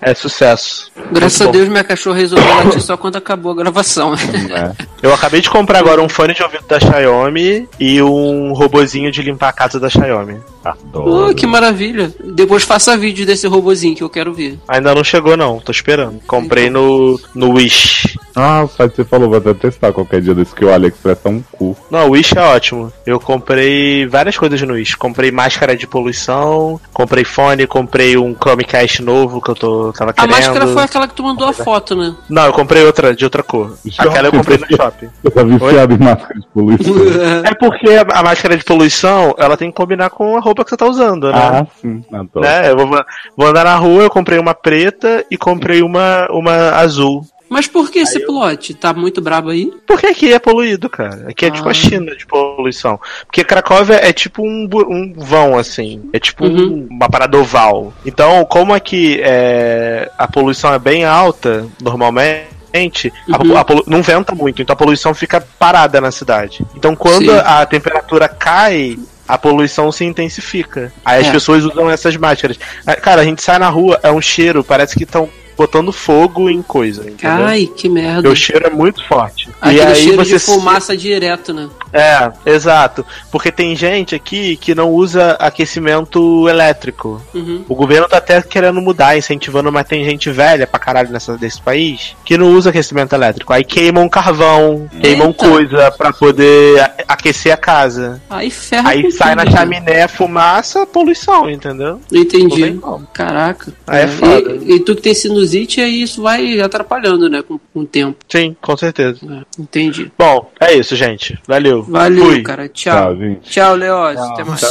É sucesso. Graças Muito a bom. Deus, minha cachorra resolveu latir só quando acabou a gravação. né? Eu acabei de comprar agora um fone de ouvido da Xiaomi e um robozinho de limpar a casa da Xiaomi. Adoro. Oh, que maravilha. Depois faça vídeo desse robozinho que eu quero ver. Ainda não chegou não, tô esperando. Comprei no, no Wish. Ah, o site você falou, vou até testar qualquer dia desse que o AliExpress é um cu. Não, o Wish é ótimo. Eu comprei várias coisas no Wish. Comprei máscara de poluição, comprei fone, comprei um Chromecast novo que eu tô, tava A querendo. máscara foi aquela que tu mandou a foto, né? Não, eu comprei outra, de outra cor. Aquela eu comprei no shopping. Você tá viciado em máscara de poluição. É porque a a máscara de poluição, ela tem que combinar com a roupa que você tá usando, né? ah, sim. Adoro. né? Eu vou, vou andar na rua, eu comprei uma preta e comprei uma, uma azul. Mas por que esse plot? Tá muito brabo aí? Porque aqui é poluído, cara. Aqui é Ah. tipo a China de poluição. Porque Cracóvia é tipo um, um vão, assim. É tipo um- Uhum. uma parada oval. Então, como aqui é, a poluição é bem alta, normalmente, Uhum. não venta muito, então a poluição fica parada na cidade. Então, quando Sim. a temperatura cai, a poluição se intensifica. Aí as É. pessoas usam essas máscaras. Ah, Cara, a gente sai na rua, é um cheiro, parece que estão botando fogo em coisa, entendeu? Ai, que merda. O cheiro é muito forte. Aquele cheiro de se- fumaça direto, né? É, exato. Porque tem gente aqui que não usa aquecimento elétrico. Uhum. O governo tá até querendo mudar, incentivando, mas tem gente velha pra caralho nessa, desse país que não usa aquecimento elétrico. Aí queimam carvão, queimam Eita. coisa pra poder aquecer a casa. Aí ferra Aí sai na tudo, né? chaminé fumaça, poluição, entendeu? Não Entendi. Caraca. Aí é foda. E, e tu que tem sinusite, aí isso vai atrapalhando, né? Com, com o tempo. Sim, com certeza. É, entendi. Bom, é isso, gente. Valeu. Valeu, Fui. cara. Tchau. Tchau, gente. Tchau, Leoz. Até mais.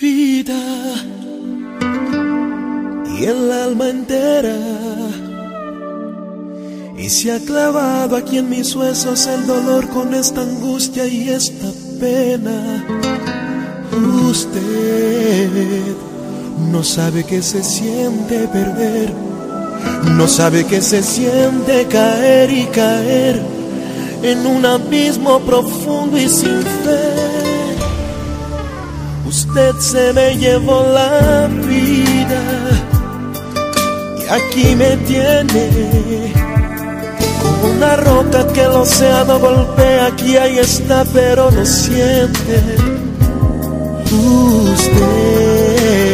Vida y el alma entera y se ha clavado aquí en mis huesos el dolor con esta angustia y esta pena. Usted no sabe que se siente perder, no sabe que se siente caer y caer en un abismo profundo y sin fe. Usted se me llevó la vida y aquí me tiene como una roca que el océano golpea. Aquí ahí está, pero no siente. Usted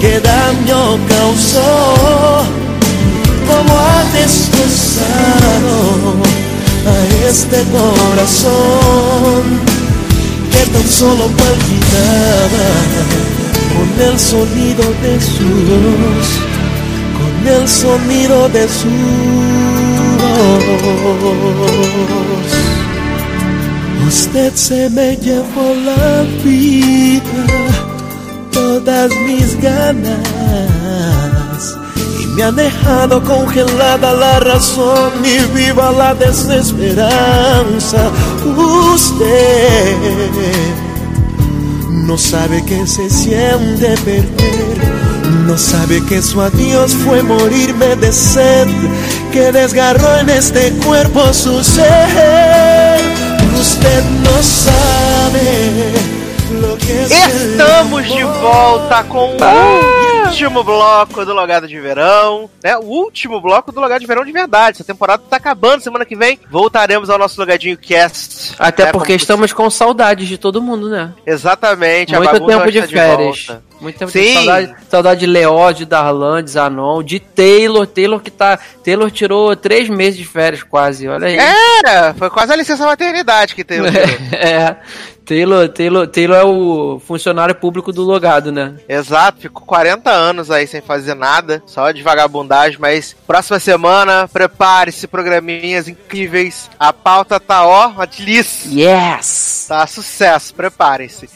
qué daño causó, cómo ha destrozado a este corazón que tan solo palpitaba con el sonido de su voz, con el sonido de su. Usted se me llevó la vida, todas mis ganas, y me ha dejado congelada la razón y viva la desesperanza. Usted no sabe que se siente perder. No sabe que su adiós fue morirme de sed, que desgarró en este cuerpo su ser. Usted no sabe Estamos de volta com o último bloco do Logado de Verão, né? O último bloco do Logado de Verão de verdade. Essa temporada tá acabando, semana que vem voltaremos ao nosso Logadinho Cast. Até né? porque Como- estamos com saudades de todo mundo, né? Exatamente, Muito tempo de férias. volta. Muito tempo Sim. saudade, saudade de Leó, de Darlan, de Zanon, de Taylor. Taylor que tá. Taylor tirou três meses de férias quase, olha aí. É, foi quase a licença maternidade que teve. é. Taylor, Taylor, Taylor é o funcionário público do logado, né? Exato, ficou 40 anos aí sem fazer nada, só de vagabundagem, mas próxima semana, prepare-se, programinhas incríveis. A pauta tá ó, uma delícia. Yes! Tá sucesso, preparem-se.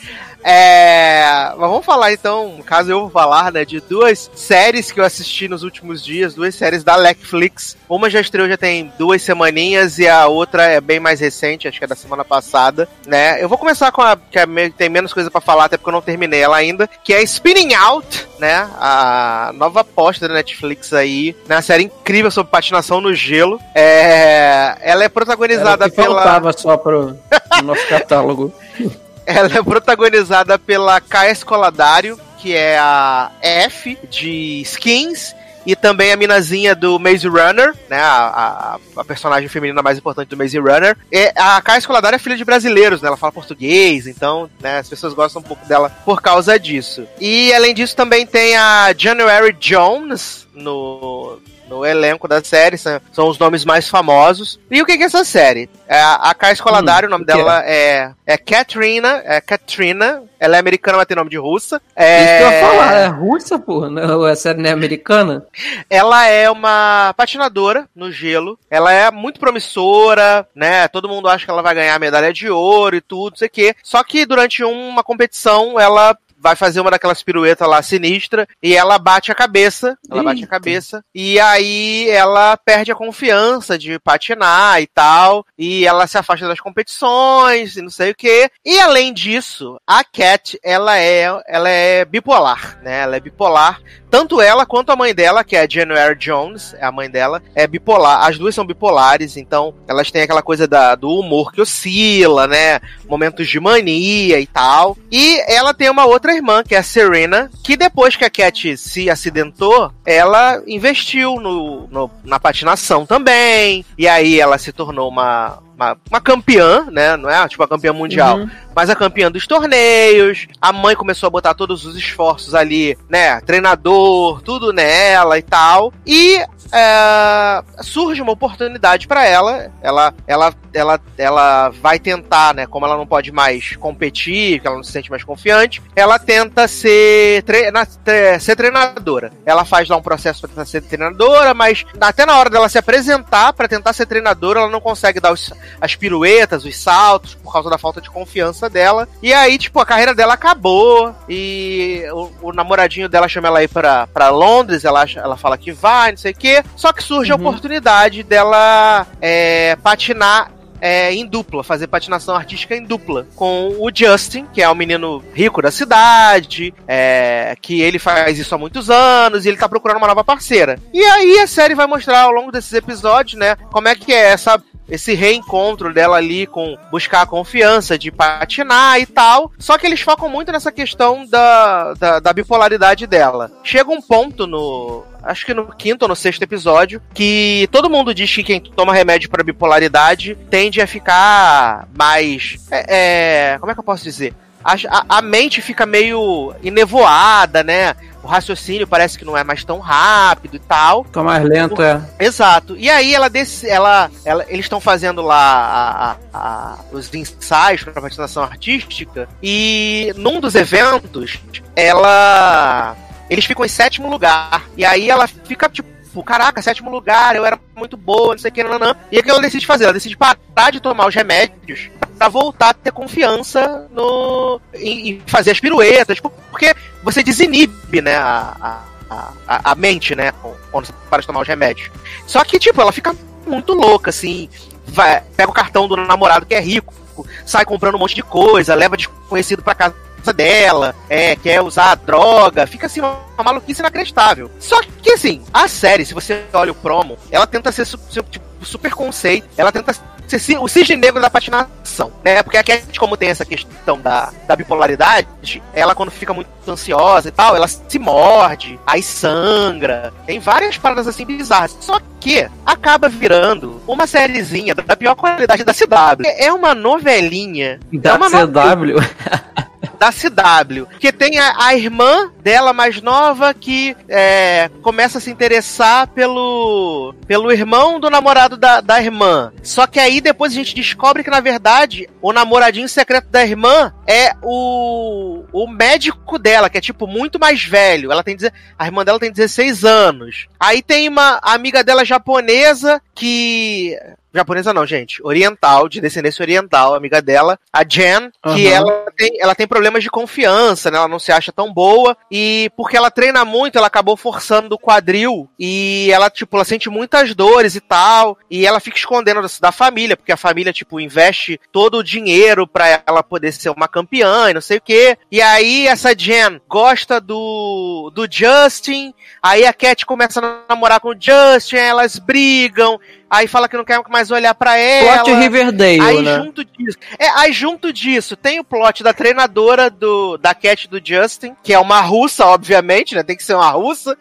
É, mas vamos falar então, no caso eu vou falar, né, de duas séries que eu assisti nos últimos dias, duas séries da Netflix. Uma já estreou já tem duas semaninhas e a outra é bem mais recente, acho que é da semana passada, né? Eu vou começar com a que é tem menos coisa pra falar, até porque eu não terminei ela ainda, que é Spinning Out, né? A nova aposta da Netflix aí, né? Uma série incrível sobre patinação no gelo. É, ela é protagonizada Era o que pela faltava só pro, pro nosso catálogo. ela é protagonizada pela Kaia Escoladário, que é a F de Skins, e também a minazinha do Maze Runner, né? A, a, a personagem feminina mais importante do Maze Runner. E a Kaia Escoladário é filha de brasileiros, né? Ela fala português, então, né, as pessoas gostam um pouco dela por causa disso. E além disso, também tem a January Jones no, no elenco da série, são, são os nomes mais famosos. E o que que é essa série? É a, Kai Escoladário, Hum, o nome dela é, é Katrina, é Katrina, ela é americana, mas tem nome de russa. É, Isso que eu ia falar, é russa, porra, não, a série não é americana? Ela é uma patinadora no gelo. Ela é muito promissora, né? Todo mundo acha que ela vai ganhar medalha de ouro e tudo, não sei o quê. Só que durante uma competição, ela vai fazer uma daquelas piruetas lá sinistra e ela bate a cabeça. Ela bate a Eita. cabeça. E aí ela perde a confiança de patinar e tal. E ela se afasta das competições e não sei o quê. E além disso, a Cat, ela é, ela é bipolar, né? Ela é bipolar. Tanto ela quanto a mãe dela, que é a January Jones, é a mãe dela, é bipolar. As duas são bipolares, então elas têm aquela coisa da, do humor que oscila, né? Momentos de mania e tal. E ela tem uma outra irmã, que é a Serena, que depois que a Cat se acidentou, ela investiu no, no- na patinação também. E aí ela se tornou uma, uma, uma campeã, né? Não é tipo a campeã mundial, Uhum. mas a campeã dos torneios. A mãe começou a botar todos os esforços ali, né? Treinador, tudo nela e tal. E é, surge uma oportunidade pra ela. Ela, ela, ela, ela vai tentar, né? Como ela não pode mais competir, que ela não se sente mais confiante, ela tenta ser, treina, tre- ser treinadora. Ela faz lá um processo pra tentar ser treinadora, mas até na hora dela se apresentar pra tentar ser treinadora, ela não consegue dar os, as piruetas, os saltos, por causa da falta de confiança dela. E aí, tipo, a carreira dela acabou. E o, o namoradinho dela chama ela aí pra, pra Londres. Ela, ela fala que vai, não sei o quê. Só que surge a oportunidade dela é, patinar. é, em dupla, fazer patinação artística em dupla com o Justin, que é um menino rico da cidade, é, que ele faz isso há muitos anos e ele tá procurando uma nova parceira. E aí a série vai mostrar ao longo desses episódios, né, como é que é essa esse reencontro dela ali com buscar a confiança de patinar e tal. Só que eles focam muito nessa questão da, da, da bipolaridade dela. Chega um ponto no. Acho que no quinto ou no sexto episódio, que todo mundo diz que quem toma remédio para bipolaridade tende a ficar mais. É, é, como é que eu posso dizer? A, a, a mente fica meio enevoada, né? O raciocínio parece que não é mais tão rápido e tal. Fica mais lento, é. Exato. E aí ela desse, ela, ela eles estão fazendo lá a- a- a- os ensaios para patinação artística e num dos eventos ela eles ficam em sétimo lugar e aí ela fica tipo Caraca, sétimo lugar, eu era muito boa, não sei o que, nananã. E o que ela decide fazer? Ela decide parar de tomar os remédios pra voltar a ter confiança no em, em fazer as piruetas, porque você desinibe, né, a, a, a, a mente, né, quando você para de tomar os remédios. Só que, tipo, ela fica muito louca, assim, vai, pega o cartão do namorado que é rico, sai comprando um monte de coisa, leva desconhecido pra casa dela, é, quer usar droga, fica assim uma, uma maluquice inacreditável. Só que assim, a série, se você olha o promo, ela tenta ser tipo, super conceito, ela tenta ser o cisne negro da patinação, né? Porque a Cat, como tem essa questão da, da bipolaridade, ela quando fica muito ansiosa e tal, ela se morde, aí sangra, tem várias paradas assim bizarras. Só que acaba virando uma sériezinha da pior qualidade da CW. É uma novelinha. é Da uma no- CW. da CW. Que tem a, a irmã dela mais nova que é, começa a se interessar pelo, pelo irmão do namorado da, da irmã. Só que aí depois a gente descobre que, na verdade, o namoradinho secreto da irmã é o, o médico dela, que é tipo muito mais velho. Ela tem a irmã dela tem 16 anos. Aí tem uma amiga dela japonesa que japonesa não, gente, oriental, de descendência oriental, amiga dela, a Jen, que Aham. ela tem, ela tem problemas de confiança, né? Ela não se acha tão boa e porque ela treina muito, ela acabou forçando o quadril e ela, tipo, ela sente muitas dores e tal, e ela fica escondendo da, da família, porque a família, tipo, investe todo o dinheiro pra ela poder ser uma campeã e não sei o quê. E aí essa Jen gosta do do Justin, aí a Cat começa a namorar com o Justin, elas brigam, aí fala que não quer mais olhar pra ela. Plot Riverdale, Aí né? junto disso. É, aí junto disso, tem o plot da treinadora do da Cat do Justin, que é uma russa, obviamente, né? Tem que ser uma russa.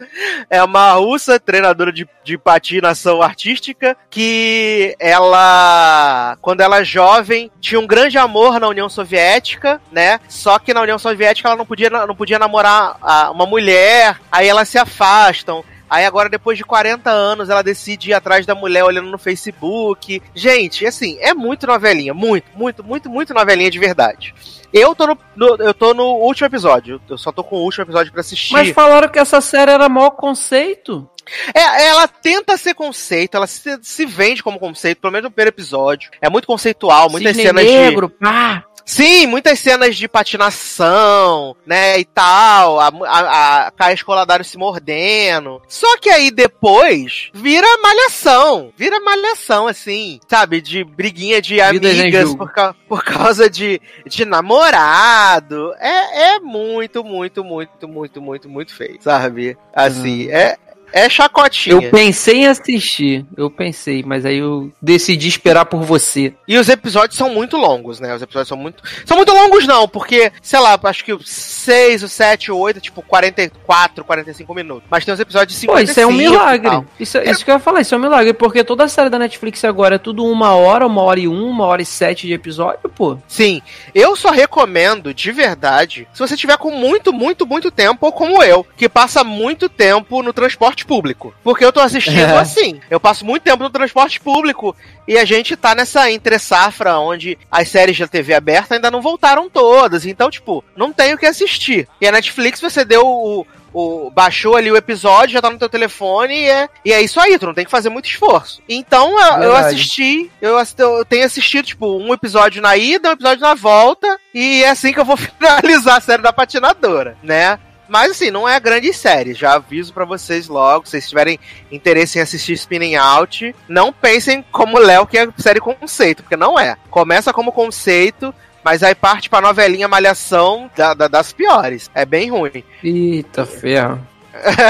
É uma russa, treinadora de, de patinação artística, que ela, quando ela é jovem, tinha um grande amor na União Soviética, né? Só que na União Soviética ela não podia, não podia namorar a- uma mulher, aí elas se afastam. Aí agora, depois de 40 anos, ela decide ir atrás da mulher olhando no Facebook. Gente, assim, é muito novelinha. Muito, muito, muito, muito novelinha de verdade. Eu tô no, no- eu tô no último episódio. Eu só tô com o último episódio pra assistir. Mas falaram que essa série era maior conceito. É, ela tenta ser conceito, ela se, se vende como conceito, pelo menos no primeiro episódio. É muito conceitual, muitas Cisne cenas negro, de. pá. Sim, muitas cenas de patinação, né, e tal, a, a, a Caia Escoladário se mordendo. Só que aí depois vira malhação, vira malhação, assim, sabe, de briguinha de Vidas em amigas por, ca- por causa de, de namorado. É, é muito, muito, muito, muito, muito, muito feio, sabe? Assim, é, é chacotinha. Eu pensei em assistir, eu pensei, mas aí eu decidi esperar por você. E os episódios são muito longos, né? Os episódios são muito. São muito longos, não, porque, sei lá, acho que o 6, o 7, o 8, tipo 44, 45 minutos. Mas tem os episódios de Pô, 55 isso é um milagre. Isso, isso que eu ia falar, isso é um milagre, porque toda a série da Netflix agora é tudo uma hora, uma hora e um, uma hora e sete de episódio, pô. Sim, eu só recomendo, de verdade, se você tiver com muito, muito, muito tempo, ou como eu, que passa muito tempo no transporte público. Porque eu tô assistindo assim. Eu passo muito tempo no transporte público e a gente tá nessa entre safra onde as séries da TV aberta ainda não voltaram todas. Então, tipo, não tem o que assistir. E a Netflix, você deu o. o- baixou ali o episódio, já tá no teu telefone e é, e é isso aí, tu não tem que fazer muito esforço. Então eu, assisti, eu, assisti- eu tenho assistido, tipo, um episódio na ida, um episódio na volta, e é assim que eu vou finalizar a série da patinadora, né? Mas assim, não é a grande série. Já aviso pra vocês logo. Se vocês tiverem interesse em assistir Spinning Out, não pensem como o Léo que é série conceito, porque não é. Começa como conceito, mas aí parte pra novelinha malhação da- da- das piores. É bem ruim. Eita ferro.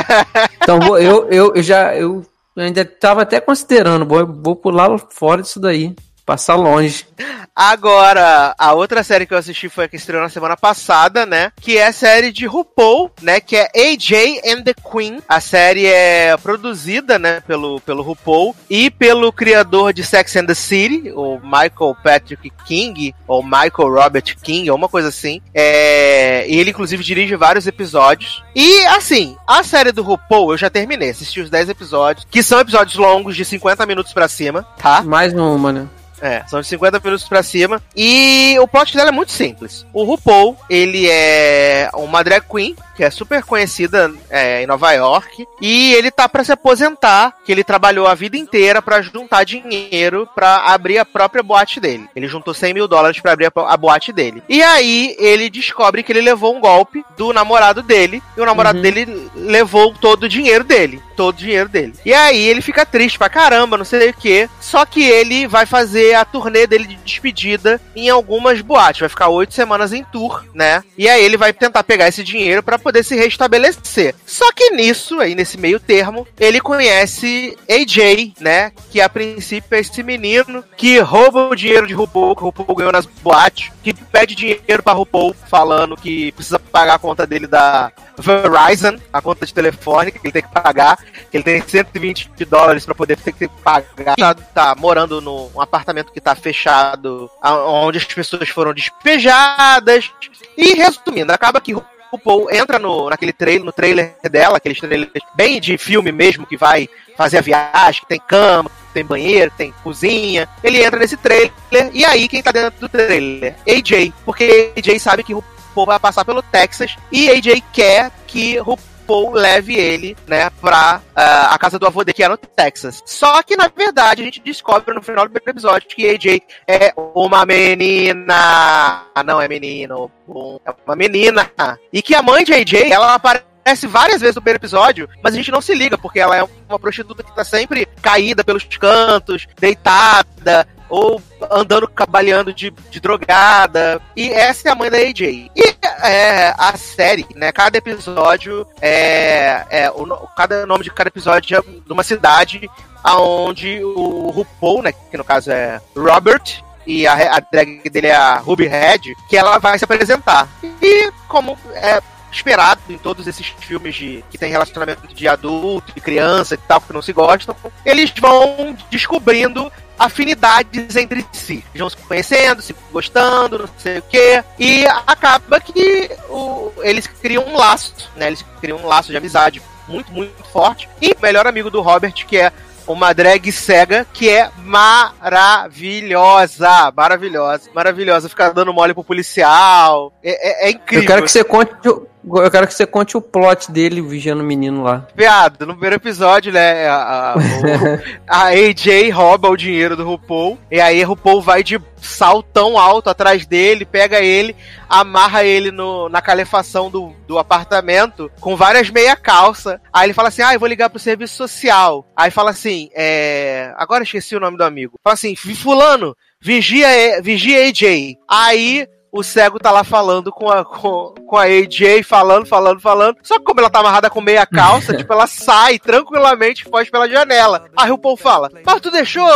Então eu, eu, eu já eu ainda tava até considerando, vou, vou pular fora disso daí, passar longe. Agora, a outra série que eu assisti foi a que estreou na semana passada, né? Que é a série de RuPaul, né? Que é AJ and the Queen. A série é produzida, né? Pelo, pelo RuPaul e pelo criador de Sex and the City, o Michael Patrick King, ou Michael Robert King, ou uma coisa assim. É, e ele, inclusive, dirige vários episódios. E, assim, a série do RuPaul eu já terminei. Assisti os 10 episódios, que são episódios longos de 50 minutos pra cima, tá? Mais uma, né? É, são de 50 minutos pra cima. E o plot dela é muito simples. O RuPaul, ele é uma drag queen, que é super conhecida é, em Nova York. E ele tá pra se aposentar, que ele trabalhou a vida inteira pra juntar dinheiro pra abrir a própria boate dele. Ele juntou 100 mil dólares pra abrir a, a boate dele. E aí ele descobre que ele levou um golpe do namorado dele. E o namorado dele levou todo o dinheiro dele. Todo o dinheiro dele. E aí ele fica triste pra caramba, não sei o que. Só que ele vai fazer a turnê dele de despedida em algumas boates. Vai ficar oito semanas em tour, né? E aí ele vai tentar pegar esse dinheiro pra poder se restabelecer. Só que nisso, aí nesse meio termo, ele conhece AJ, né? Que a princípio é esse menino que rouba o dinheiro de RuPaul, que o RuPaul ganhou nas boates, que pede dinheiro pra RuPaul, falando que precisa pagar a conta dele da, Verizon, a conta de telefone que ele tem que pagar, que ele tem 120 dólares para poder ter que pagar. Tá, tá morando num apartamento que tá fechado, onde as pessoas foram despejadas. E resumindo, acaba que o Paul entra no, naquele trailer, no trailer dela, aqueles trailers bem de filme mesmo, que vai fazer a viagem, que tem cama, tem banheiro, tem cozinha. Ele entra nesse trailer, e aí quem tá dentro do trailer? AJ, porque AJ sabe que o Paul vai passar pelo Texas, e AJ quer que o Paul leve ele, né, pra ah, a casa do avô dele, que é no Texas. Só que, na verdade, a gente descobre no final do episódio que AJ é uma menina. Ah, não é menino. É uma menina. E que a mãe de AJ, ela aparece várias vezes no primeiro episódio, mas a gente não se liga, porque ela é uma prostituta que tá sempre caída pelos cantos, deitada, ou andando cabaleando de, de drogada. E essa é a mãe da AJ. E é, a série, né? Cada episódio é. é o, cada nome de cada episódio é de uma cidade aonde o RuPaul, né? Que no caso é Robert. E a, a drag dele é a Ruby Red, que ela vai se apresentar. E como é esperado em todos esses filmes de, que tem relacionamento de adulto, de criança e tal, que não se gostam, eles vão descobrindo afinidades entre si. Eles vão se conhecendo, se gostando, não sei o quê. E acaba que o- eles criam um laço, né? Eles criam um laço de amizade muito, muito forte. E o melhor amigo do Robert, que é uma drag cega que é maravilhosa, maravilhosa, maravilhosa. Fica dando mole pro policial. É, é- é incrível. Eu quero que você conte. Eu quero que você conte o plot dele vigiando o menino lá. Viado, no primeiro episódio, né, a, a, a AJ rouba o dinheiro do RuPaul, e aí RuPaul vai de saltão alto atrás dele, pega ele, amarra ele no, na calefação do, do apartamento, com várias meia calça. Aí ele fala assim, ah, eu vou ligar pro serviço social. Aí fala assim, é... Agora esqueci o nome do amigo. Fala assim, fulano, vigia, vigia AJ. Aí... O cego tá lá falando com a, com, com a AJ, falando, falando, falando. Só que como ela tá amarrada com meia calça, tipo, ela sai tranquilamente e foge pela janela. Aí o Paul fala, mas tu deixou,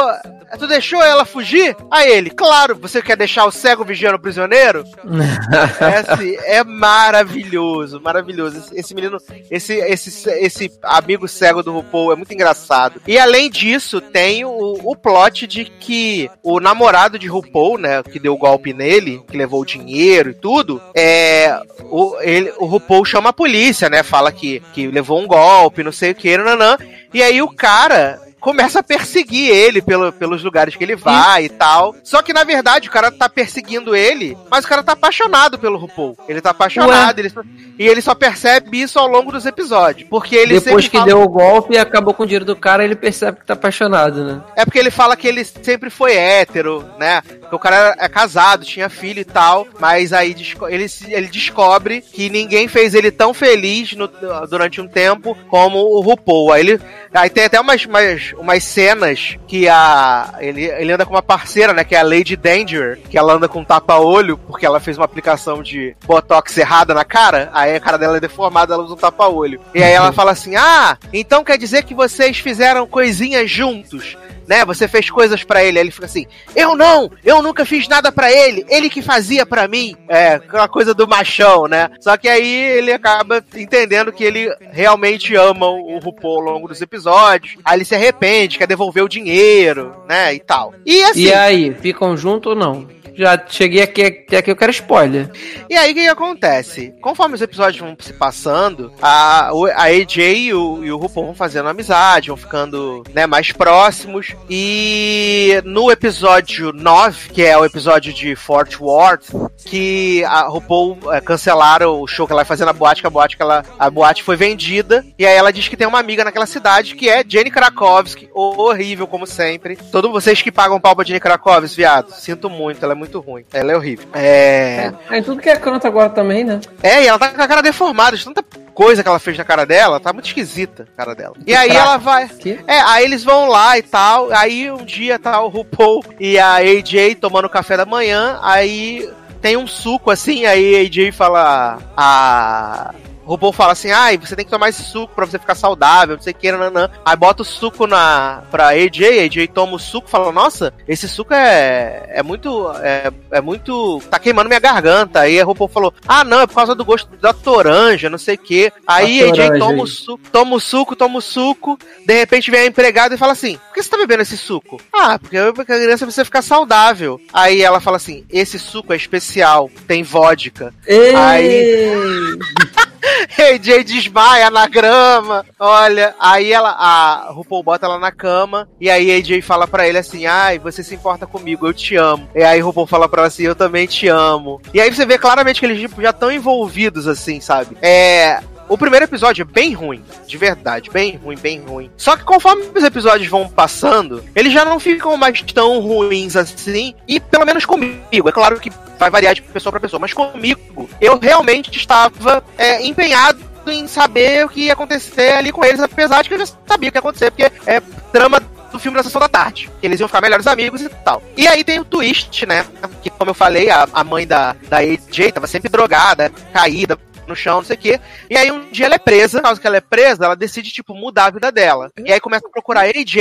tu deixou ela fugir? Aí ele, claro, você quer deixar o cego vigiando o prisioneiro? É, assim, é maravilhoso, maravilhoso. Esse, esse menino, esse, esse, esse amigo cego do RuPaul é muito engraçado. E além disso, tem o, o plot de que o namorado de RuPaul, né, que deu o golpe nele, que levou o dinheiro e tudo, é. O, ele, o RuPaul chama a polícia, né? Fala que, que levou um golpe, não sei o que, nanã. E aí o cara começa a perseguir ele pelo, pelos lugares que ele vai e tal. Só que, na verdade, o cara tá perseguindo ele, mas o cara tá apaixonado pelo RuPaul. Ele tá apaixonado, ele só- e ele só percebe isso ao longo dos episódios. Porque ele Depois que fala- deu o golpe e acabou com o dinheiro do cara, ele percebe que tá apaixonado, né? É porque ele fala que ele sempre foi hétero, né? Que o cara é casado, tinha filho e tal, mas aí ele, ele descobre que ninguém fez ele tão feliz no- durante um tempo como o RuPaul. Aí, ele, aí tem até umas, umas, umas cenas que a ele, ele anda com uma parceira, né? Que é a Lady Danger, que ela anda com um tapa-olho porque ela fez uma aplicação de botox errada na cara. Aí a cara dela é deformada, ela usa um tapa-olho. E aí ela fala assim: Ah, então quer dizer que vocês fizeram coisinhas juntos né? Você fez coisas pra ele, aí ele fica assim: "Eu não, eu nunca fiz nada pra ele, ele que fazia pra mim". É, aquela coisa do machão, né? Só que aí ele acaba entendendo que ele realmente ama o RuPaul ao longo dos episódios. Aí ele se arrepende, quer devolver o dinheiro, né, e tal. E assim, E aí, ficam junto ou não? Já cheguei aqui, até aqui eu quero spoiler. E aí o que, que acontece? Conforme os episódios vão se passando, a, a AJ e o, e o RuPaul vão fazendo amizade, vão ficando né, mais próximos. E no episódio 9, que é o episódio de Fort Worth, que a RuPaul é, cancelaram o show que ela vai fazer na boate, que a boate, que ela, a boate foi vendida. E aí ela diz que tem uma amiga naquela cidade que é Jenny Krakowski, horrível como sempre. Todos vocês que pagam pau pra Jenny Krakowski, viado, sinto muito, ela é muito ruim. Ela é horrível. É. É, em tudo que é canto agora também, né? É, e ela tá com a cara deformada, de tanta coisa que ela fez na cara dela, tá muito esquisita a cara dela. E aí fraca. ela vai. Que? É, aí eles vão lá e tal. Aí um dia tá o RuPaul e a AJ tomando café da manhã. Aí tem um suco assim. Aí a AJ fala. A. RuPaul fala assim: ai, você tem que tomar esse suco pra você ficar saudável, não sei o que, nanã. Aí bota o suco na, pra AJ, AJ toma o suco e fala: nossa, esse suco é, é muito. É, é muito. tá queimando minha garganta. Aí a RuPaul falou: ah, não, é por causa do gosto da toranja, não sei o que. Aí A AJ toma o suco, toma o suco, toma o suco. De repente vem a empregada e fala assim: por que você tá bebendo esse suco? Ah, porque a criança precisa ficar saudável. Aí ela fala assim: esse suco é especial, tem vodka. Aí AJ desmaia na grama. Olha, aí ela, a RuPaul bota ela na cama e aí AJ fala pra ele assim: "Ai, você se importa comigo, eu te amo". E aí RuPaul fala pra ela assim: "Eu também te amo". E aí você vê claramente que eles tipo, já estão envolvidos assim, sabe? É, o primeiro episódio é bem ruim, de verdade, bem ruim, bem ruim. Só que conforme os episódios vão passando, eles já não ficam mais tão ruins assim, e pelo menos comigo. É claro que vai variar de pessoa pra pessoa, mas comigo, eu realmente estava é, empenhado em saber o que ia acontecer ali com eles, apesar de que eu já sabia o que ia acontecer, porque é trama do filme da Sessão da Tarde, que eles iam ficar melhores amigos e tal. E aí tem o twist, né, que como eu falei, a, a mãe da, da AJ tava sempre drogada, caída, no chão, não sei o quê. E aí um dia ela é presa, por causa que ela é presa, ela decide, tipo, mudar a vida dela. E aí começa a procurar AJ,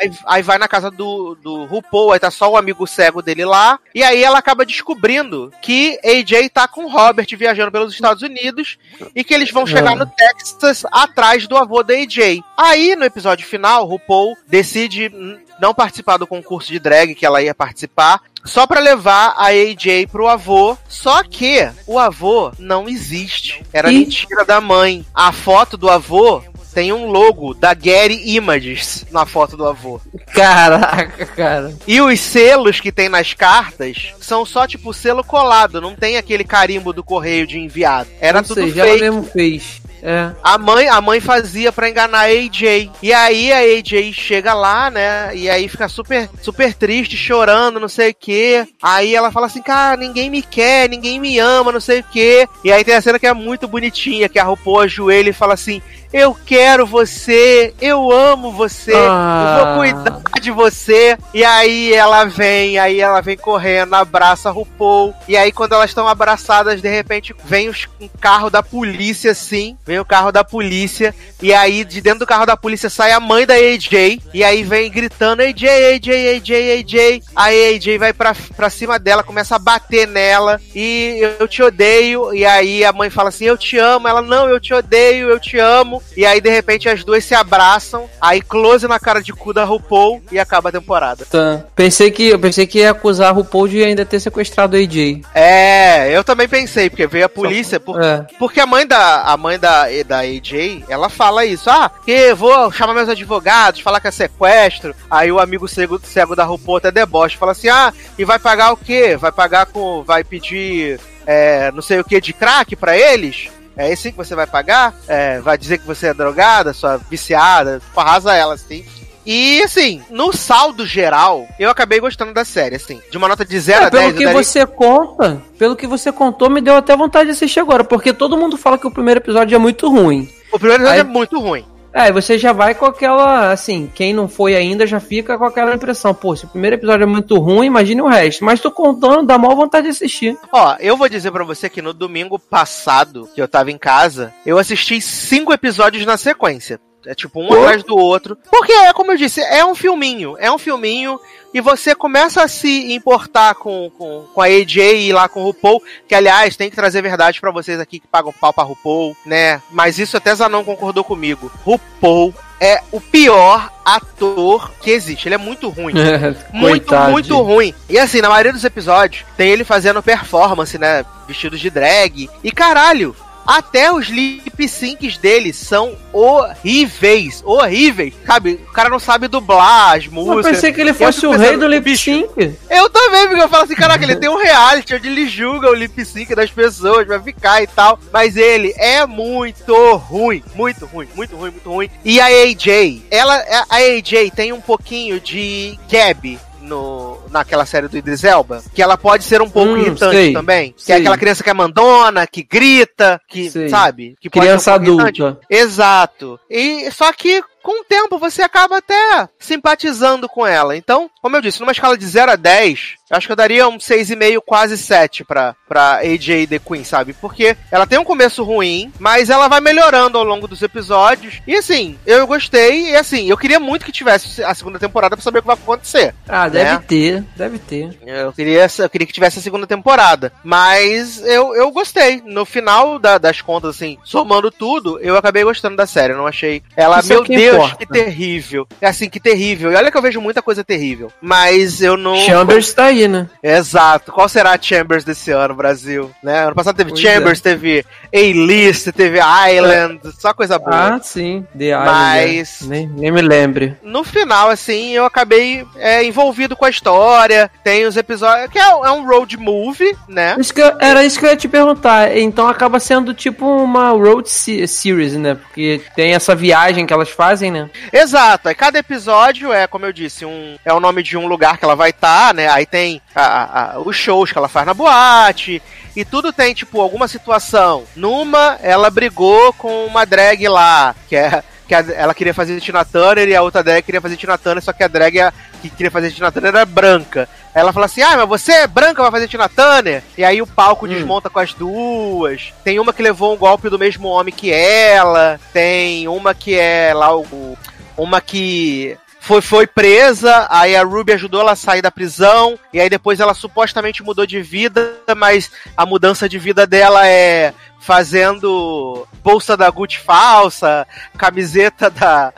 aí, aí vai na casa do, do RuPaul, aí tá só o amigo cego dele lá. E aí ela acaba descobrindo que AJ tá com o Robert viajando pelos Estados Unidos e que eles vão chegar Ah. no Texas atrás do avô da AJ. Aí, no episódio final, RuPaul decide hum, não participar do concurso de drag que ela ia participar, só pra levar a AJ pro avô. Só que o avô não existe. Era mentira da mãe. A foto do avô tem um logo da Getty Images na foto do avô. Caraca, cara. E os selos que tem nas cartas são só tipo selo colado, não tem aquele carimbo do correio de enviado. Era Ou tudo seja, ela fake. mesmo fez. É. A mãe, a mãe fazia pra enganar a AJ. E aí a AJ chega lá, né? E aí fica super, super triste, chorando, não sei o quê. Aí ela fala assim: "Cara, ninguém me quer, ninguém me ama, não sei o quê". E aí tem a cena que é muito bonitinha, que a RuPaul ajoelha e fala assim: "Eu quero você, eu amo você, eu Ah. vou cuidar de você". E aí ela vem, aí ela vem correndo, abraça a RuPaul. E aí quando elas estão abraçadas, de repente vem os- um carro da polícia assim, vem o carro da polícia e aí de dentro do carro da polícia sai a mãe da AJ e aí vem gritando AJ, AJ, AJ, AJ. Aí a AJ vai pra, pra cima dela, começa a bater nela e eu te odeio. E aí a mãe fala assim: Eu te amo. Ela, não, eu te odeio, eu te amo. E aí de repente as duas se abraçam. Aí close na cara de cu da RuPaul e acaba a temporada. Tá. Pensei que, eu pensei que ia acusar a RuPaul de ainda ter sequestrado a AJ. É, eu também pensei, porque veio a polícia, por- É. porque a mãe da a mãe da, da AJ, ela fala isso, ah, que vou chamar meus advogados, falar que é sequestro. Aí o amigo cego, cego da RuPaul até deboche, fala assim, ah, e vai pagar o quê? Vai pagar com, vai pedir é, não sei o que de crack pra eles? É assim que você vai pagar? É, vai dizer que você é drogada, sua viciada, tipo, arrasa ela, assim. E, assim, no saldo geral, eu acabei gostando da série, assim. De uma nota de 0 É, a 10, pelo que daria- você conta, pelo que você contou, me deu até vontade de assistir agora, porque todo mundo fala que o primeiro episódio é muito ruim. O primeiro episódio Aí- é muito ruim. É, você já vai com aquela, assim, quem não foi ainda já fica com aquela impressão, pô, se o primeiro episódio é muito ruim, imagine o resto. Mas tô contando, dá maior vontade de assistir. Ó, eu vou dizer pra você que no domingo passado, que eu tava em casa, eu assisti cinco episódios na sequência. É tipo um Pô. atrás do outro. Porque é como eu disse, é um filminho. É um filminho. E você começa a se importar com, com, com a AJ e lá com o RuPaul. Que, aliás, tem que trazer verdade pra vocês aqui que pagam pau pra RuPaul, né? Mas isso até Zanon concordou comigo. RuPaul é o pior ator que existe. Ele é muito ruim. Muito, muito ruim. E assim, na maioria dos episódios, tem ele fazendo performance, né? Vestidos de drag. E caralho, até os lip syncs dele são horríveis. Horríveis. Sabe? O cara não sabe dublar as Eu músicas. pensei que ele eu fosse o rei do lip sync. Eu também, porque eu falo assim, caraca, ele tem um reality onde ele julga o lip sync das pessoas, vai ficar e tal. Mas ele é muito ruim. Muito ruim, muito ruim, muito ruim. E a AJ, ela, a AJ tem um pouquinho de Gabby. No, naquela série do Idris Elba, que ela pode ser um pouco Hum, irritante sei, também. Que é aquela criança que é mandona, que grita, que, Sei. sabe? Que pode Criança ser um irritante. adulta. Exato. E só que com o tempo você acaba até simpatizando com ela. Então, como eu disse, numa escala de 0 a 10, Eu acho que eu daria um 6,5, quase 7 pra, pra AJ The Queen, sabe? Porque ela tem um começo ruim, mas ela vai melhorando ao longo dos episódios. E assim, eu gostei. E assim, eu queria muito que tivesse a segunda temporada pra saber o que vai acontecer. Ah, deve né? ter, deve ter. Eu queria, eu queria que tivesse a segunda temporada. Mas eu, eu gostei. No final da- das contas, assim, somando tudo, eu acabei gostando da série. Eu não achei. Ela, Isso é meu que Deus, importa. que terrível. É assim, que terrível. E olha que eu vejo muita coisa terrível. Mas eu não. Chambers tá aí, né? Exato. Qual será a Chambers desse ano, Brasil? Né? Ano passado teve Pois Chambers, teve A-List, teve Island, só coisa boa. Ah, sim. The Island. Mas- né? Nem, nem me lembre. No final, assim, eu acabei é, envolvido com a história. Tem os episódios. Que é, é um road movie, né? Isso que eu- era isso que eu ia te perguntar. Então acaba sendo tipo uma road se- series, né? Porque tem essa viagem que elas fazem, né? Exato. Aí cada episódio é, como eu disse, um, é o nome de um lugar que ela vai estar, né? Aí tem a- a- a- os shows que ela faz na boate. E tudo tem, tipo, alguma situação. Numa, ela brigou com uma drag lá, que é. Que ela queria fazer Tina Turner e a outra drag queria fazer Tina Turner, só que a drag a- que queria fazer Tina Turner era branca. Aí ela fala assim: Ah, mas você é branca, vai fazer Tina Turner? E aí o palco desmonta com as duas. Tem uma que levou um golpe do mesmo homem que ela. Tem uma que é lá o. Uma que foi, foi presa, aí a Ruby ajudou ela a sair da prisão, e aí depois ela supostamente mudou de vida, mas a mudança de vida dela é fazendo bolsa da Gucci falsa, camiseta da.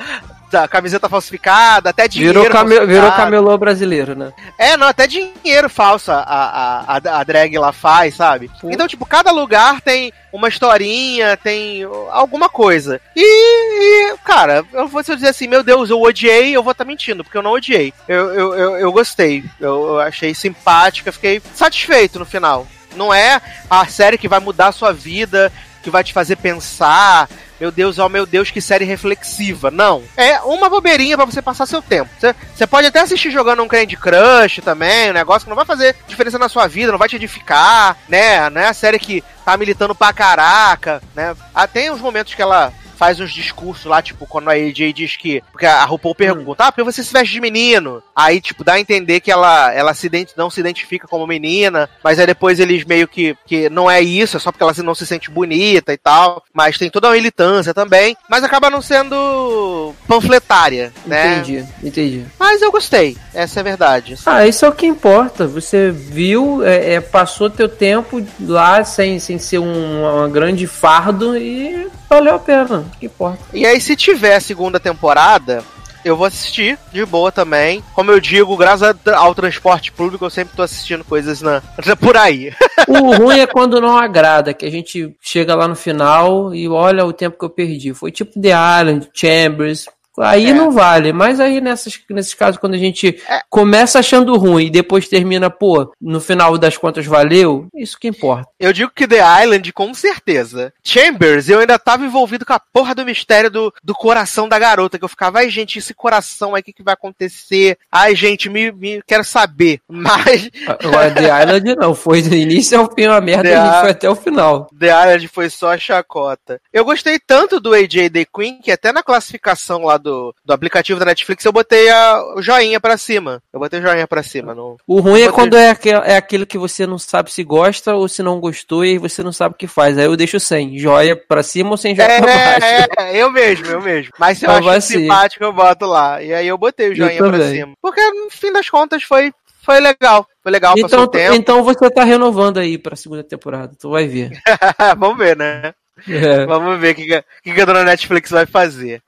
Da camiseta falsificada, até dinheiro. Virou, came, virou camelô brasileiro, né? É, não, até dinheiro falso a, a, a, a drag lá faz, sabe? Então, tipo, cada lugar tem uma historinha, tem alguma coisa. E, e, cara, eu vou dizer assim, meu Deus, eu odiei, eu vou estar mentindo, porque eu não odiei. Eu, eu, eu, eu gostei, eu, eu achei simpática, fiquei satisfeito no final. Não é a série que vai mudar a sua vida, que vai te fazer pensar. Meu Deus, oh meu Deus, que série reflexiva. Não. É uma bobeirinha pra você passar seu tempo. Você pode até assistir jogando um Candy Crush também, um negócio que não vai fazer diferença na sua vida, não vai te edificar, né? Não é a série que tá militando pra caraca, né? Ah, tem uns momentos que ela faz uns discursos lá, tipo, quando a AJ diz que. Porque a RuPaul pergunta, ah, por que você se veste de menino? Aí, tipo, dá a entender que ela, ela se não se identifica como menina, mas aí depois eles meio que. que não é isso, é só porque ela não se sente bonita e tal. Mas tem toda uma militância também. Mas acaba não sendo panfletária, né? Entendi, entendi. Mas eu gostei, essa é a verdade. Ah, isso é o que importa. Você viu, é, é, passou teu tempo lá sem, sem ser um, uma grande fardo e valeu a pena. O que importa. E aí, se tiver a segunda temporada, eu vou assistir de boa também. Como eu digo, graças ao transporte público, eu sempre tô assistindo coisas na, por aí. O ruim é quando não agrada, que a gente chega lá no final e olha o tempo que eu perdi. Foi tipo The Island, Chambers. Aí É. não vale, mas aí nessas, nesses casos, quando a gente começa achando ruim e depois termina, pô, no final das contas valeu, isso que importa. Eu digo que The Island, com certeza. Chambers, eu ainda tava envolvido com a porra do mistério do, do coração da garota, que eu ficava, ai gente, esse coração aí, o que, que vai acontecer? Ai gente, me, me quero saber. Mas Agora, The Island não, foi do início ao fim uma merda The e a foi até o final. The Island foi só a chacota. Eu gostei tanto do AJ The Queen que até na classificação lá do, do aplicativo da Netflix eu botei a, o joinha pra cima. Eu botei o joinha pra cima. Não... O ruim é quando é, é aquilo que você não sabe se gosta ou se não gostou e aí você não sabe o que faz. Aí eu deixo sem, joia pra cima ou sem joia pra baixo. É, é, eu mesmo, eu mesmo. Mas se eu Então acho simpático, eu boto lá. E aí eu botei o joinha pra também. cima. Porque no fim das contas foi, foi legal. Foi legal, Então, o tempo. então você tá renovando aí pra segunda temporada, tu vai ver. Vamos ver, né? É. Vamos ver o que, que, a- que a dona Netflix vai fazer.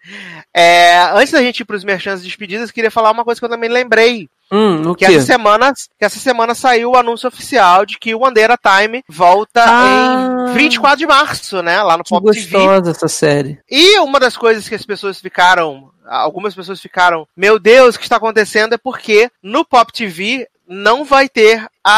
É, antes da gente ir pros merchants despedidas, eu queria falar uma coisa que eu também lembrei. Hum, Que essa semana, que essa semana saiu o anúncio oficial de que o One Day at a Time volta Ah. em 24 de março, né? Lá no Pop TV. gostosa essa série. E uma das coisas que as pessoas ficaram, algumas pessoas ficaram, meu Deus, o que está acontecendo é porque no Pop TV não vai ter a,